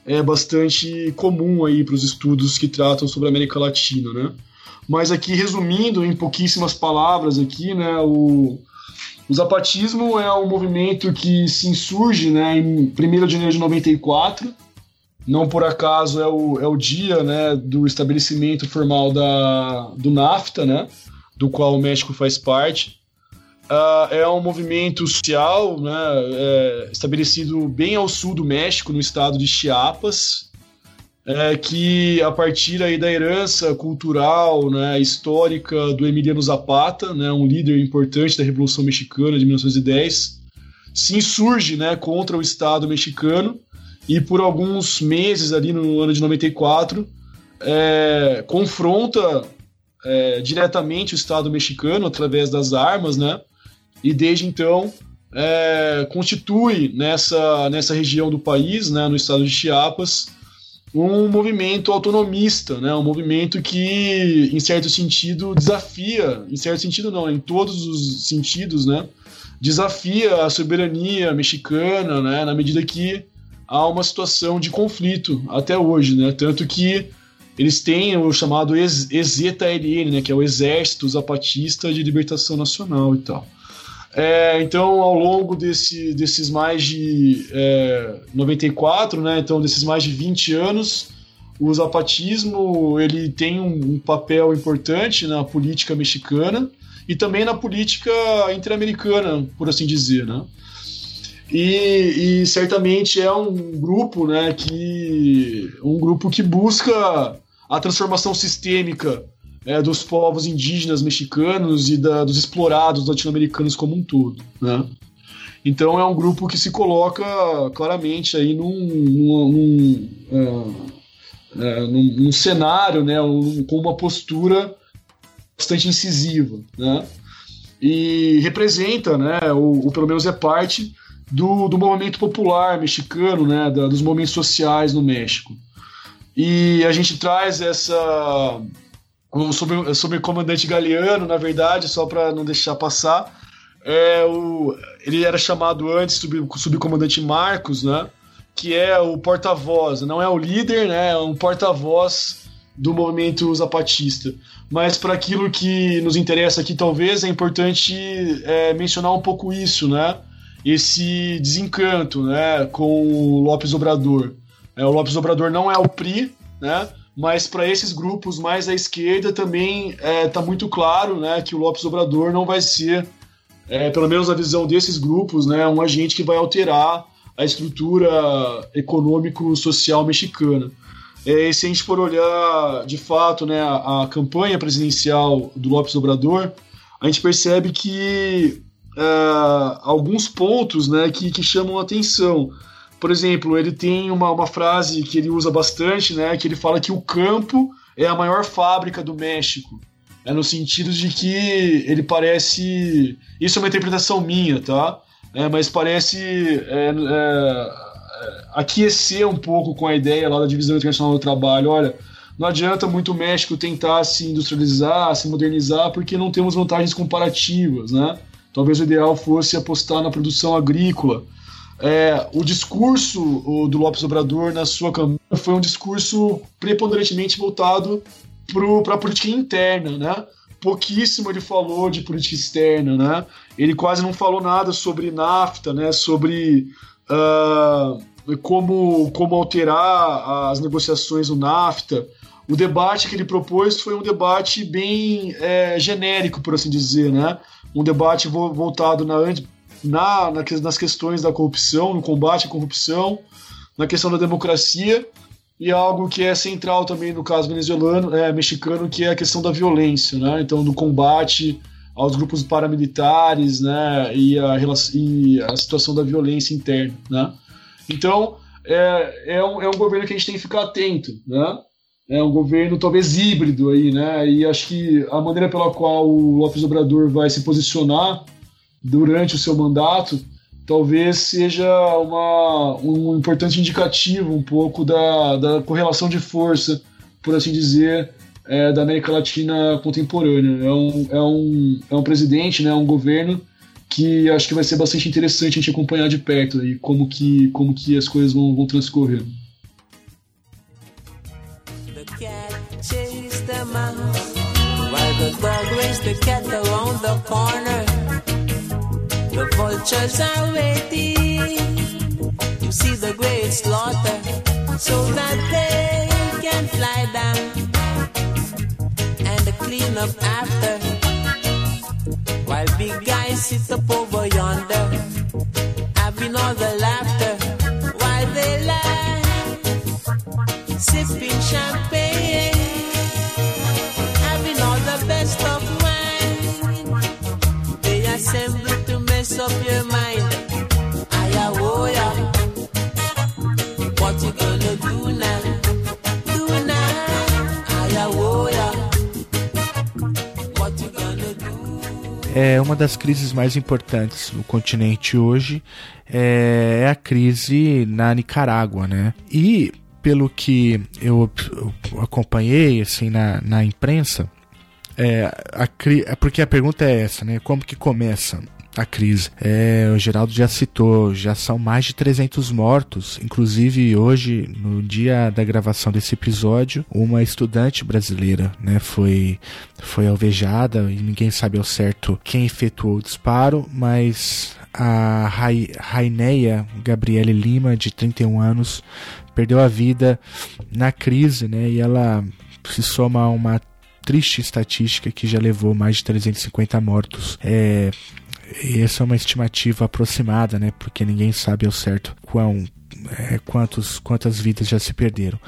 é bastante comum aí para os estudos que tratam sobre a América Latina, né. Mas aqui, resumindo em pouquíssimas palavras aqui, né, o, o zapatismo é um movimento que se insurge né, em 1 de janeiro de 94. Não por acaso é o, é o dia né, do estabelecimento formal da, do NAFTA, né, do qual o México faz parte. Uh, é um movimento social né, é, estabelecido bem ao sul do México, no estado de Chiapas, é, que a partir aí da herança cultural, né, histórica do Emiliano Zapata, né, um líder importante da Revolução Mexicana de 1910, se insurge né, contra o Estado mexicano e por alguns meses ali no ano de 94 é, confronta é, diretamente o Estado mexicano através das armas, né, e desde então é, constitui nessa, nessa região do país, né, no estado de Chiapas, um movimento autonomista, né? um movimento que, em certo sentido, desafia, em certo sentido não, em todos os sentidos, né? desafia a soberania mexicana, né? na medida que há uma situação de conflito até hoje, né? tanto que eles têm o chamado EZLN, né? que é o Exército Zapatista de Libertação Nacional e tal. É, então, ao longo desse, desses mais de é, 94, né, então desses mais de 20 anos, o zapatismo ele tem um, um papel importante na política mexicana e também na política interamericana, por assim dizer, né? E, e, certamente é um grupo, né, que um grupo que busca a transformação sistêmica é, dos povos indígenas mexicanos e da, dos explorados latino-americanos como um todo, né? Então é um grupo que se coloca claramente aí num, num, num, é, é, num, num cenário, né, um, com uma postura bastante incisiva, né? E representa, né, ou, ou pelo menos é parte do, do movimento popular mexicano, né, da, dos movimentos sociais no México. E a gente traz essa sobre, sobre o comandante Galeano, na verdade, só para não deixar passar. É o, ele era chamado antes sub, subcomandante Marcos, né? Que é o porta-voz, não é o líder, né? É um porta-voz do movimento zapatista. Mas para aquilo que nos interessa aqui, talvez é importante é, mencionar um pouco isso, né? Esse desencanto, né? Com o Lopes Obrador. É, o Lopes Obrador não é o PRI, né? Mas para esses grupos mais à esquerda também está é, tá muito claro né, que o Lopes Obrador não vai ser, é, pelo menos a visão desses grupos, né, um agente que vai alterar a estrutura econômico-social mexicana. É, se a gente for olhar de fato né, a, a, campanha presidencial do Lopes Obrador, a gente percebe que é, alguns pontos né, que, que chamam atenção. Por exemplo, ele tem uma, uma frase que ele usa bastante, né? Que ele fala que o campo é a maior fábrica do México. É no sentido de que ele parece. Isso é uma interpretação minha, tá? É, mas parece é, é, aquecer um pouco com a ideia lá da divisão internacional do trabalho. Olha, não adianta muito o México tentar se industrializar, se modernizar, porque não temos vantagens comparativas, né? Talvez o ideal fosse apostar na produção agrícola é, o discurso do Lopes Obrador na sua campanha foi um discurso preponderantemente voltado para a política interna, né? Pouquíssimo ele falou de política externa, né? Ele quase não falou nada sobre NAFTA, né? Sobre uh, como, como alterar as negociações do NAFTA. O debate que ele propôs foi um debate bem é, genérico, por assim dizer, né? Um debate voltado na na, na, nas questões da corrupção, no combate à corrupção, na questão da democracia e algo que é central também no caso venezuelano, é, mexicano, que é a questão da violência, né? Então, do combate aos grupos paramilitares, né? E a, e a situação da violência interna, né? Então, é, é, um, é um governo que a gente tem que ficar atento, né? É um governo talvez híbrido aí, né? E acho que a maneira pela qual o Lopes Obrador vai se posicionar durante o seu mandato, talvez seja uma, um importante indicativo um pouco da, da correlação de força, por assim dizer, é, da América Latina contemporânea. É um, é um, é um presidente, né, um governo que acho que vai ser bastante interessante a gente acompanhar de perto aí como que, como que as coisas vão, vão transcorrer. The vultures are waiting to see the great slaughter so that they can fly down and clean up after. While big guys sit up over yonder, having all the laughter while they lie, sipping champagne, É uma das crises mais importantes no continente hoje é a crise na Nicarágua, né? E pelo que eu, eu acompanhei assim na, na imprensa, é, a, é porque a pergunta é essa, né? Como que começa? A crise. É, o Geraldo já citou, já são mais de 300 mortos. Inclusive, hoje, no dia da gravação desse episódio, uma estudante brasileira né, foi, foi alvejada e ninguém sabe ao certo quem efetuou o disparo, mas a Raineia Gabriele Lima, de 31 anos, perdeu a vida na crise, né? E ela se soma a uma triste estatística que já levou mais de 350 mortos. É, essa é uma estimativa aproximada, né? Porque ninguém sabe ao certo quão, é, quantos, quantas vidas já se perderam.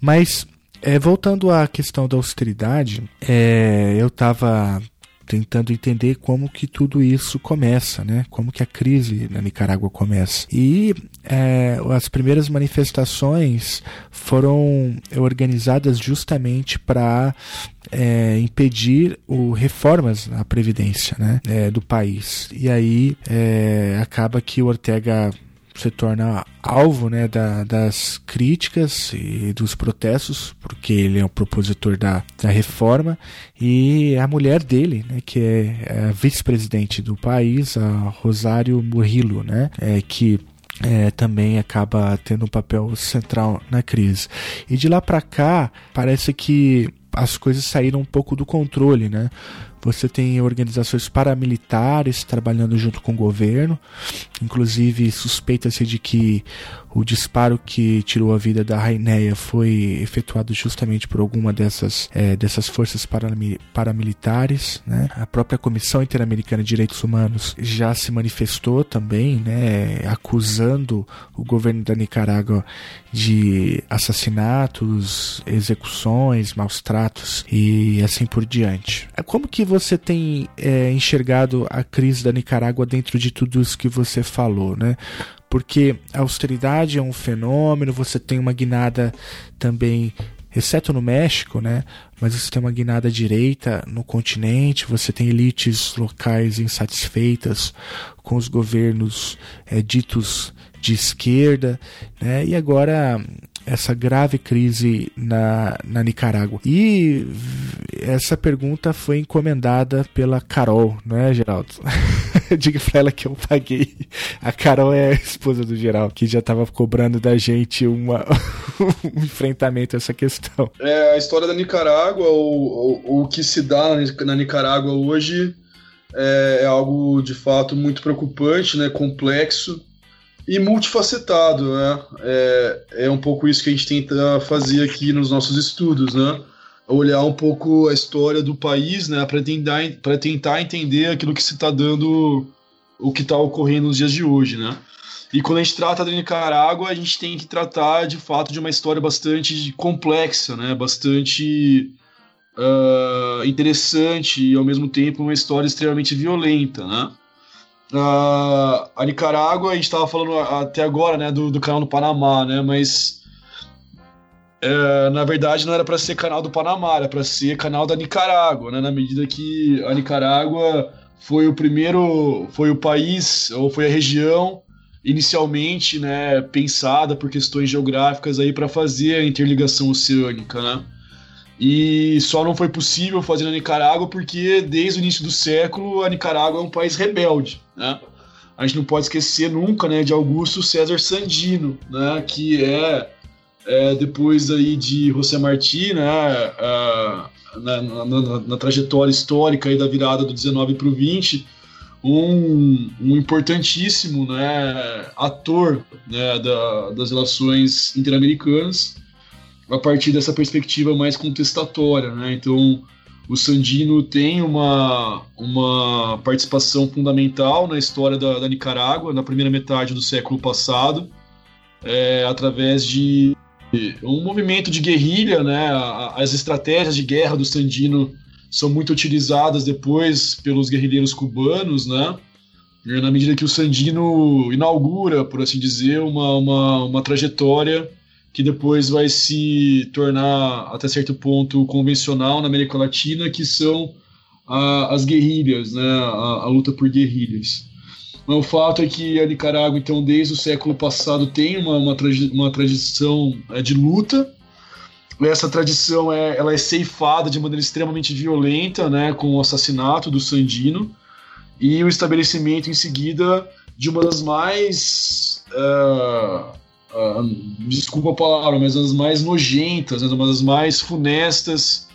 Mas é, voltando à questão da austeridade, é, eu estava tentando entender como que tudo isso começa, né? Como que a crise na Nicarágua começa. E é, as primeiras manifestações foram organizadas justamente para é, impedir o reformas na previdência, né? É, do país. E aí é, acaba que o Ortega se torna alvo né, da, das críticas e dos protestos, porque ele é o propositor da, da reforma, e a mulher dele, né, que é a vice-presidente do país, a Rosário Murillo, né, é, que é, também acaba tendo um papel central na crise. E de lá para cá, parece que as coisas saíram um pouco do controle, né? Você tem organizações paramilitares trabalhando junto com o governo, inclusive suspeita-se de que o disparo que tirou a vida da Raineia foi efetuado justamente por alguma dessas, é, dessas forças paramilitares. Né? A própria Comissão Interamericana de Direitos Humanos já se manifestou também, né, acusando o governo da Nicarágua de assassinatos, execuções, maus tratos e assim por diante. Como que você tem é, enxergado a crise da Nicarágua dentro de tudo isso que você falou, né? Porque a austeridade é um fenômeno, você tem uma guinada também, exceto no México, né? Mas você tem uma guinada direita no continente, você tem elites locais insatisfeitas com os governos é, ditos de esquerda, né? E agora essa grave crise na, na Nicarágua. E essa pergunta foi encomendada pela Carol, não é, Geraldo? Diga pra ela que eu paguei. A Carol é a esposa do Geraldo, que já tava cobrando da gente uma, um enfrentamento a essa questão. É, a história da Nicarágua, o, o, que se dá na Nicarágua hoje, é, é algo de fato muito preocupante, né, complexo e multifacetado, né? É, é um pouco isso que a gente tenta fazer aqui nos nossos estudos, né? Olhar um pouco a história do país, né? Para tentar, tentar entender aquilo que se está dando, o que está ocorrendo nos dias de hoje, né? E quando a gente trata da Nicarágua, a gente tem que tratar de fato de uma história bastante complexa, né? Bastante uh, interessante e ao mesmo tempo uma história extremamente violenta, né? Uh, a Nicarágua, a gente estava falando até agora, né, do, do canal do Panamá, né, mas é, na verdade não era para ser canal do Panamá, era para ser canal da Nicarágua, né, na medida que a Nicarágua foi o primeiro, foi o país ou foi a região inicialmente, né, pensada por questões geográficas aí para fazer a interligação oceânica, né? E só não foi possível fazer na Nicarágua porque, desde o início do século, a Nicarágua é um país rebelde. Né? A gente não pode esquecer nunca né, de Augusto César Sandino, né, que é, é depois aí de José Martí, né, na, na, na, na, trajetória histórica aí da virada do 19 para o 20, um, um importantíssimo né, ator né, da, das relações interamericanas a partir dessa perspectiva mais contestatória, né? Então, o Sandino tem uma, uma participação fundamental na história da, da Nicarágua na primeira metade do século passado, é, através de um movimento de guerrilha, né? As estratégias de guerra do Sandino são muito utilizadas depois pelos guerrilheiros cubanos, né? Na medida que o Sandino inaugura, por assim dizer, uma, uma, uma trajetória que depois vai se tornar, até certo ponto, convencional na América Latina, que são a, as guerrilhas, né, a, a, luta por guerrilhas. Mas o fato é que a Nicarágua, então, desde o século passado, tem uma, uma, uma tradição é, de luta. Essa tradição é, ela é ceifada de maneira extremamente violenta, né, com o assassinato do Sandino e o estabelecimento em seguida de uma das mais. Uh, uh, desculpa a palavra, mas das mais nojentas, né, uma das mais funestas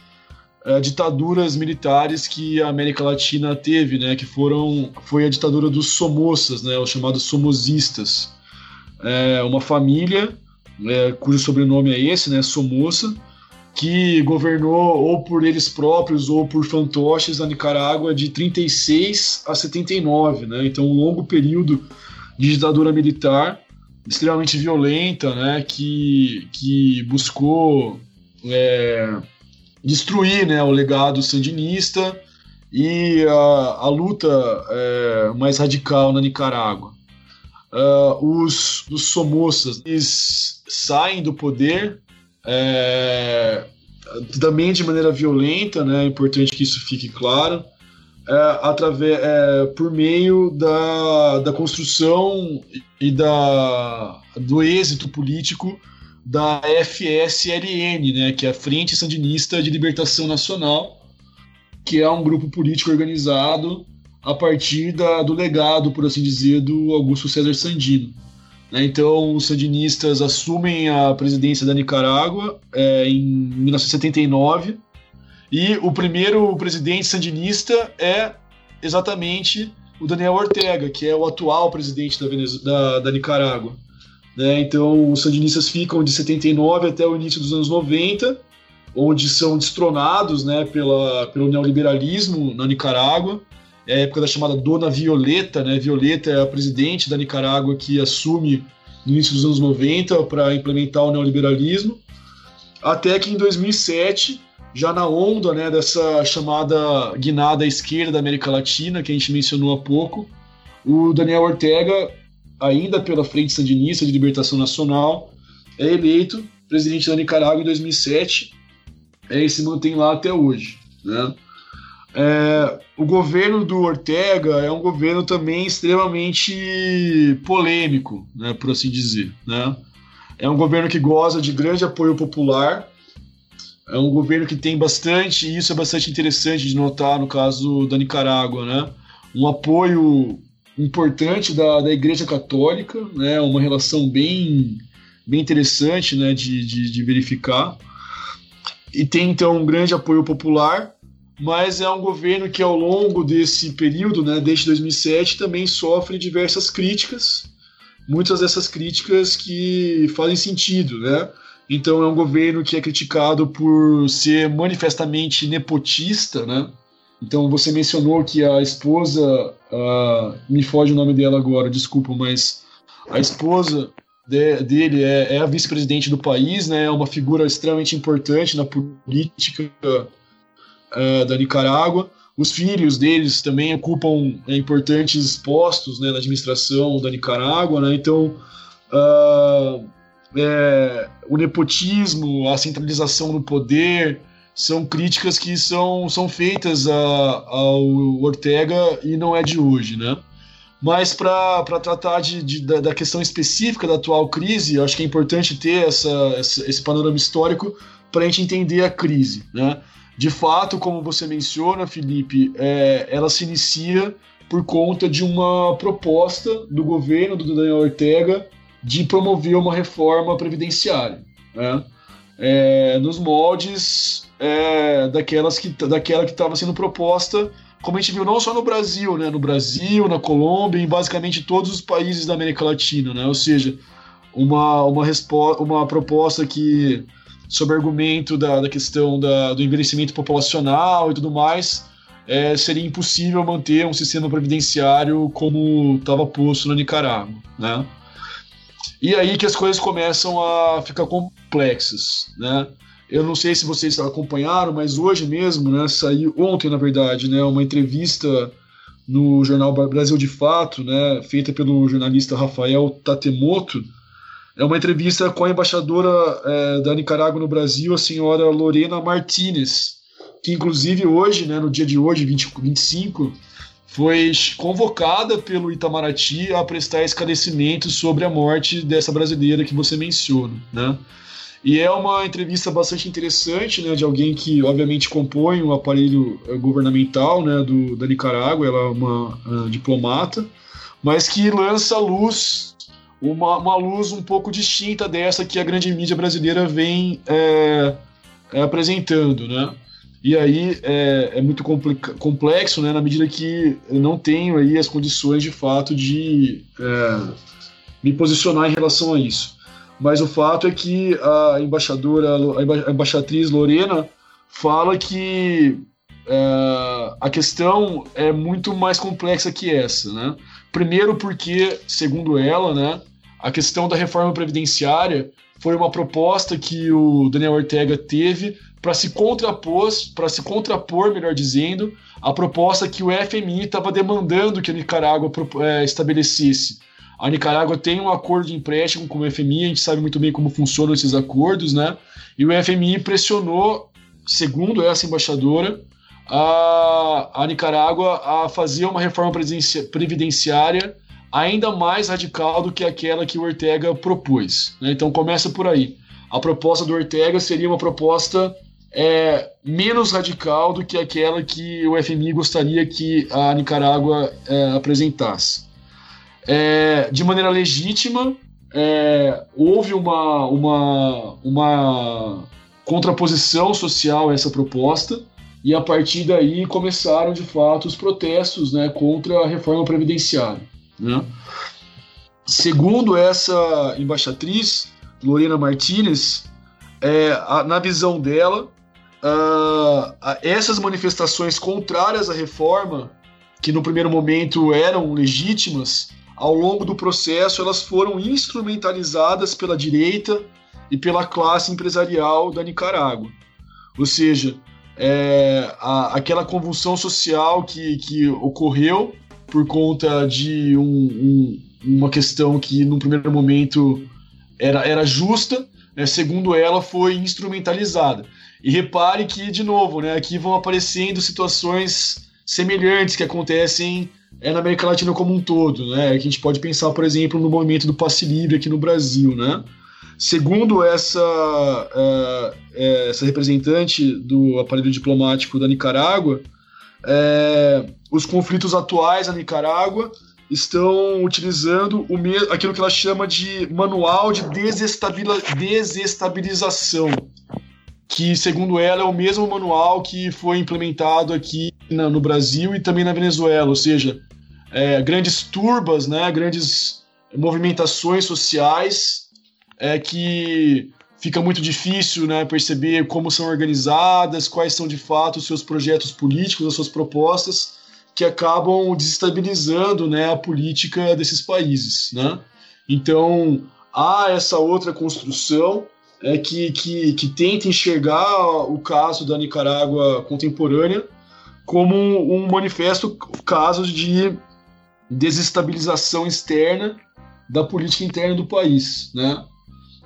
uh, ditaduras militares que a América Latina teve, né, que foram, foi a ditadura dos Somozas, né, os chamados Somozistas. É uma família é, cujo sobrenome é esse, né, Somoza, que governou ou por eles próprios ou por fantoches a Nicarágua de 36 a 79, né? Então um longo período de ditadura militar extremamente violenta, né? Que, que buscou é, destruir, né? O legado sandinista e a, a luta é, mais radical na Nicarágua. Uh, os, os somoças eles saem do poder é, também de maneira violenta, né? É importante que isso fique claro. É, através, é, por meio da, da construção e da, do êxito político da FSLN, né, que é a Frente Sandinista de Libertação Nacional, que é um grupo político organizado a partir da, do legado, por assim dizer, do Augusto César Sandino. Né? Então, os sandinistas assumem a presidência da Nicarágua é, em 1979 e o primeiro presidente sandinista é exatamente o Daniel Ortega, que é o atual presidente da, da, da Nicarágua. Né? Então, os sandinistas ficam de 79 até o início dos anos 90, onde são destronados né, pela, pelo neoliberalismo na Nicarágua é a época da chamada Dona Violeta, né? Violeta é a presidente da Nicarágua que assume no início dos anos 90 para implementar o neoliberalismo, até que em 2007, já na onda né, dessa chamada guinada esquerda da América Latina, que a gente mencionou há pouco, o Daniel Ortega, ainda pela Frente Sandinista de Libertação Nacional, é eleito presidente da Nicarágua em 2007 é, e se mantém lá até hoje. Né? É, o governo do Ortega é um governo também extremamente polêmico, né, por assim dizer. Né? É um governo que goza de grande apoio popular, é um governo que tem bastante, e isso é bastante interessante de notar no caso da Nicarágua, né? um apoio importante da, da Igreja Católica, né? uma relação bem, bem interessante né? de, de, de verificar. E tem então um grande apoio popular mas é um governo que ao longo desse período, né, desde 2007, também sofre diversas críticas, muitas dessas críticas que fazem sentido, né? Então é um governo que é criticado por ser manifestamente nepotista, né? Então você mencionou que a esposa, uh, me foge o nome dela agora, desculpa, mas a esposa de, dele é, é a vice-presidente do país, né? É uma figura extremamente importante na política uh, da Nicarágua. Os filhos deles também ocupam é, importantes postos né, na administração da Nicarágua. Né? Então, uh, é, o nepotismo, a centralização no poder, são críticas que são, são feitas a, ao Ortega e não é de hoje, né? Mas para tratar de, de, da, da, questão específica da atual crise, acho que é importante ter essa, essa esse panorama histórico para a gente entender a crise, né? De fato, como você menciona, Felipe, é, ela se inicia por conta de uma proposta do governo do Daniel Ortega de promover uma reforma previdenciária, né? é, nos moldes é, daquelas que, daquela que estava sendo proposta, como a gente viu não só no Brasil, né? no Brasil, na Colômbia, em basicamente todos os países da América Latina, né? ou seja, uma, uma, uma proposta que sob argumento da, da questão da, do envelhecimento populacional e tudo mais, é, seria impossível manter um sistema previdenciário como estava posto na Nicarágua, né? E aí que as coisas começam a ficar complexas, né? Eu não sei se vocês acompanharam, mas hoje mesmo, né, saiu ontem, na verdade, né, uma entrevista no jornal Brasil de Fato, né, feita pelo jornalista Rafael Tatemoto, é uma entrevista com a embaixadora é, da Nicarágua no Brasil, a senhora Lorena Martinez, que inclusive hoje, né, no dia de hoje, 20, 25, foi convocada pelo Itamaraty a prestar esclarecimentos sobre a morte dessa brasileira que você menciona, né? E é uma entrevista bastante interessante, né, de alguém que obviamente compõe o aparelho eh, governamental, né, do, da Nicarágua, ela é uma uh, diplomata, mas que lança luz, uma, uma luz um pouco distinta dessa que a grande mídia brasileira vem é, apresentando, né? E aí é, é muito complexo, né, na medida que eu não tenho aí as condições de fato de é, me posicionar em relação a isso. Mas o fato é que a embaixadora, a embaixatriz Lorena fala que é, a questão é muito mais complexa que essa, né? Primeiro porque, segundo ela, né, a questão da reforma previdenciária foi uma proposta que o Daniel Ortega teve para se contrapor, para se contrapor, melhor dizendo, a proposta que o FMI estava demandando que a Nicarágua é, estabelecesse a Nicarágua tem um acordo de empréstimo com o FMI, a gente sabe muito bem como funcionam esses acordos, né? E o FMI pressionou, segundo essa embaixadora, a, a Nicarágua a fazer uma reforma previdenciária ainda mais radical do que aquela que o Ortega propôs. Né? Então começa por aí. A proposta do Ortega seria uma proposta é, menos radical do que aquela que o FMI gostaria que a Nicarágua é, apresentasse é, de maneira legítima, é, houve uma, uma, uma contraposição social a essa proposta, e a partir daí começaram de fato os protestos né, contra a reforma previdenciária. Né? Segundo essa embaixatriz, Lorena Martinez, é, a, na visão dela, a, essas manifestações contrárias à reforma, que no primeiro momento eram legítimas, ao longo do processo, elas foram instrumentalizadas pela direita e pela classe empresarial da Nicarágua. Ou seja, é, a, aquela convulsão social que, que ocorreu por conta de um, um, uma questão que, no primeiro momento, era, era justa, né, segundo ela, foi instrumentalizada. E repare que, de novo, né, aqui vão aparecendo situações semelhantes que acontecem é na América Latina como um todo, né? A gente pode pensar, por exemplo, no movimento do passe livre aqui no Brasil, né? Segundo essa, uh, essa representante do aparelho diplomático da Nicarágua, é, os conflitos atuais na Nicarágua estão utilizando o mesmo, aquilo que ela chama de manual de desestabilização, que, segundo ela, é o mesmo manual que foi implementado aqui no Brasil e também na Venezuela, ou seja, é, grandes turbas, né, grandes movimentações sociais é, que fica muito difícil né, perceber como são organizadas, quais são de fato os seus projetos políticos, as suas propostas, que acabam desestabilizando né, a política desses países. Né? Então, há essa outra construção é, que, que, que tenta enxergar o caso da Nicarágua contemporânea como um manifesto caso de desestabilização externa da política interna do país, né?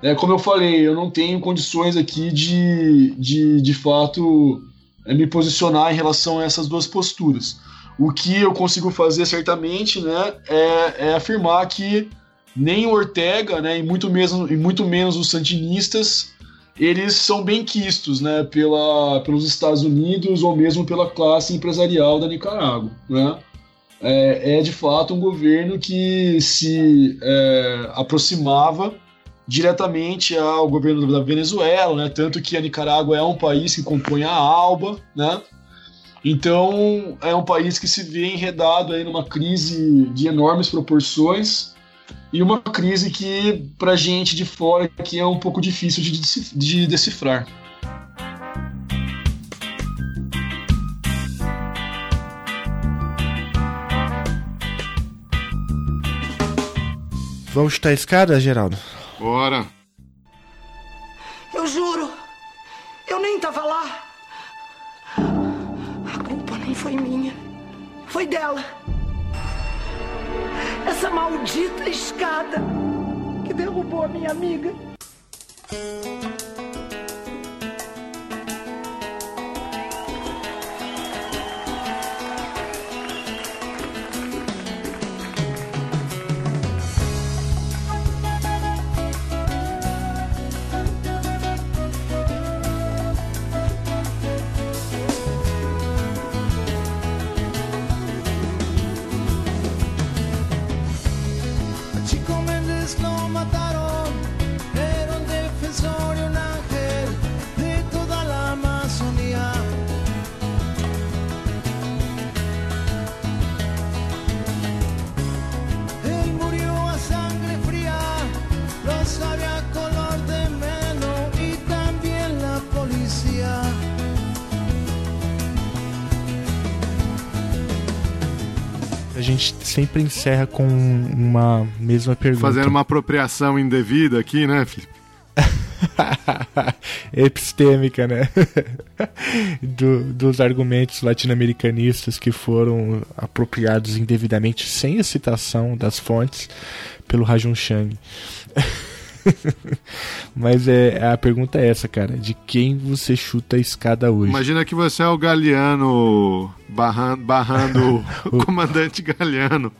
É, como eu falei, eu não tenho condições aqui de, de, de fato, é, me posicionar em relação a essas duas posturas. O que eu consigo fazer, certamente, né, é, é afirmar que nem o Ortega, né, e muito, mesmo, e muito menos os sandinistas, eles são bem quistos né, pela, pelos Estados Unidos ou mesmo pela classe empresarial da Nicarágua. Né? é, é de fato um governo que se é, aproximava diretamente ao governo da Venezuela, né? Tanto que a Nicarágua é um país que compõe a ALBA, né? Então é um país que se vê enredado aí numa crise de enormes proporções e uma crise que para gente de fora aqui é um pouco difícil de decifrar. Vamos chutar a escada, Geraldo? Bora. Eu juro, eu nem tava lá. A culpa nem foi minha, foi dela. Essa maldita escada que derrubou a minha amiga. Sempre encerra com uma mesma pergunta. Fazendo uma apropriação indevida aqui, né, Felipe? epistêmica, né? Do- dos argumentos latino-americanistas que foram apropriados indevidamente, sem a citação das fontes, pelo Rajun Chang. Mas é, a pergunta é essa, cara: de quem você chuta a escada hoje? Imagina que você é o Galeano barrando, barrando o comandante Galeano,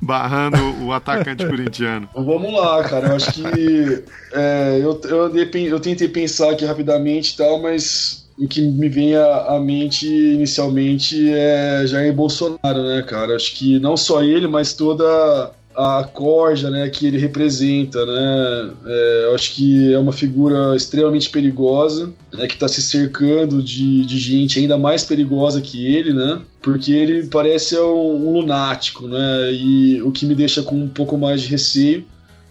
barrando o atacante corintiano. Vamos lá, cara. Eu acho que. é, eu, eu, eu tentei pensar aqui rapidamente e tal, mas o que me vem à, à mente inicialmente é Jair Bolsonaro, né, cara? Acho que não só ele, mas toda a corja né, que ele representa, né? É, eu acho que é uma figura extremamente perigosa, né, que está se cercando de, de gente ainda mais perigosa que ele, né? Porque ele parece um, um lunático, né? E o que me deixa com um pouco mais de receio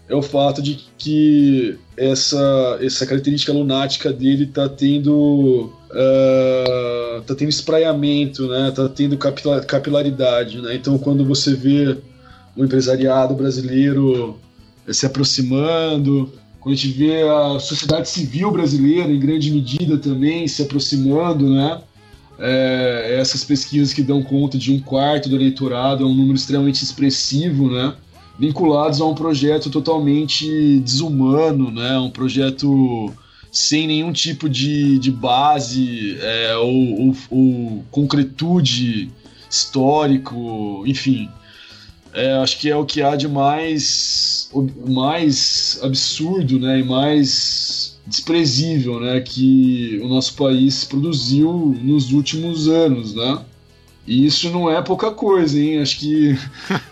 é o fato de que essa, essa característica lunática dele tá tendo ah, tá tendo espraiamento, né? Tá tendo capila- capilaridade, né? Então quando você vê o empresariado brasileiro eh, se aproximando, quando a gente vê a sociedade civil brasileira em grande medida também se aproximando, né? É, essas pesquisas que dão conta de um quarto do eleitorado é um número extremamente expressivo, né? Vinculados a um projeto totalmente desumano, né? Um projeto sem nenhum tipo de, de base é, ou, ou- ou concretude histórico, enfim. É, acho que é o que há de mais, mais absurdo né, e mais desprezível né, que o nosso país produziu nos últimos anos. Né? E isso não é pouca coisa, hein? Acho que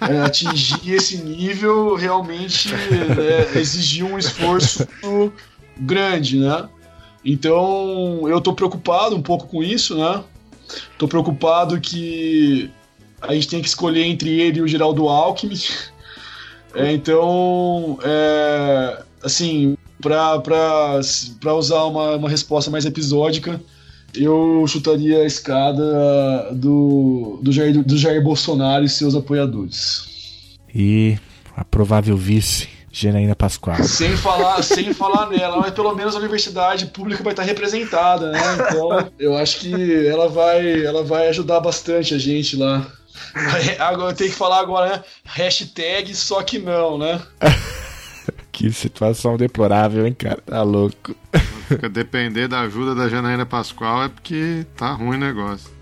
é, atingir esse nível realmente é, exigiu um esforço grande, né? Então eu tô preocupado um pouco com isso, né? Tô preocupado que a gente tem que escolher entre ele e o Geraldo Alckmin. É, então, é, assim, para usar uma, uma resposta mais episódica, eu chutaria a escada do, do, Jair, do Jair Bolsonaro e seus apoiadores. E a provável vice, Janaína Pascoal. Sem falar, sem falar nela, mas pelo menos a universidade pública vai estar representada, né? Então, eu acho que ela vai, ela vai ajudar bastante a gente lá. Agora eu tenho que falar agora, né? Hashtag só que não, né? Que situação deplorável, hein, cara? Tá louco. Fica depender da ajuda da Janaína Pascoal é porque tá ruim o negócio.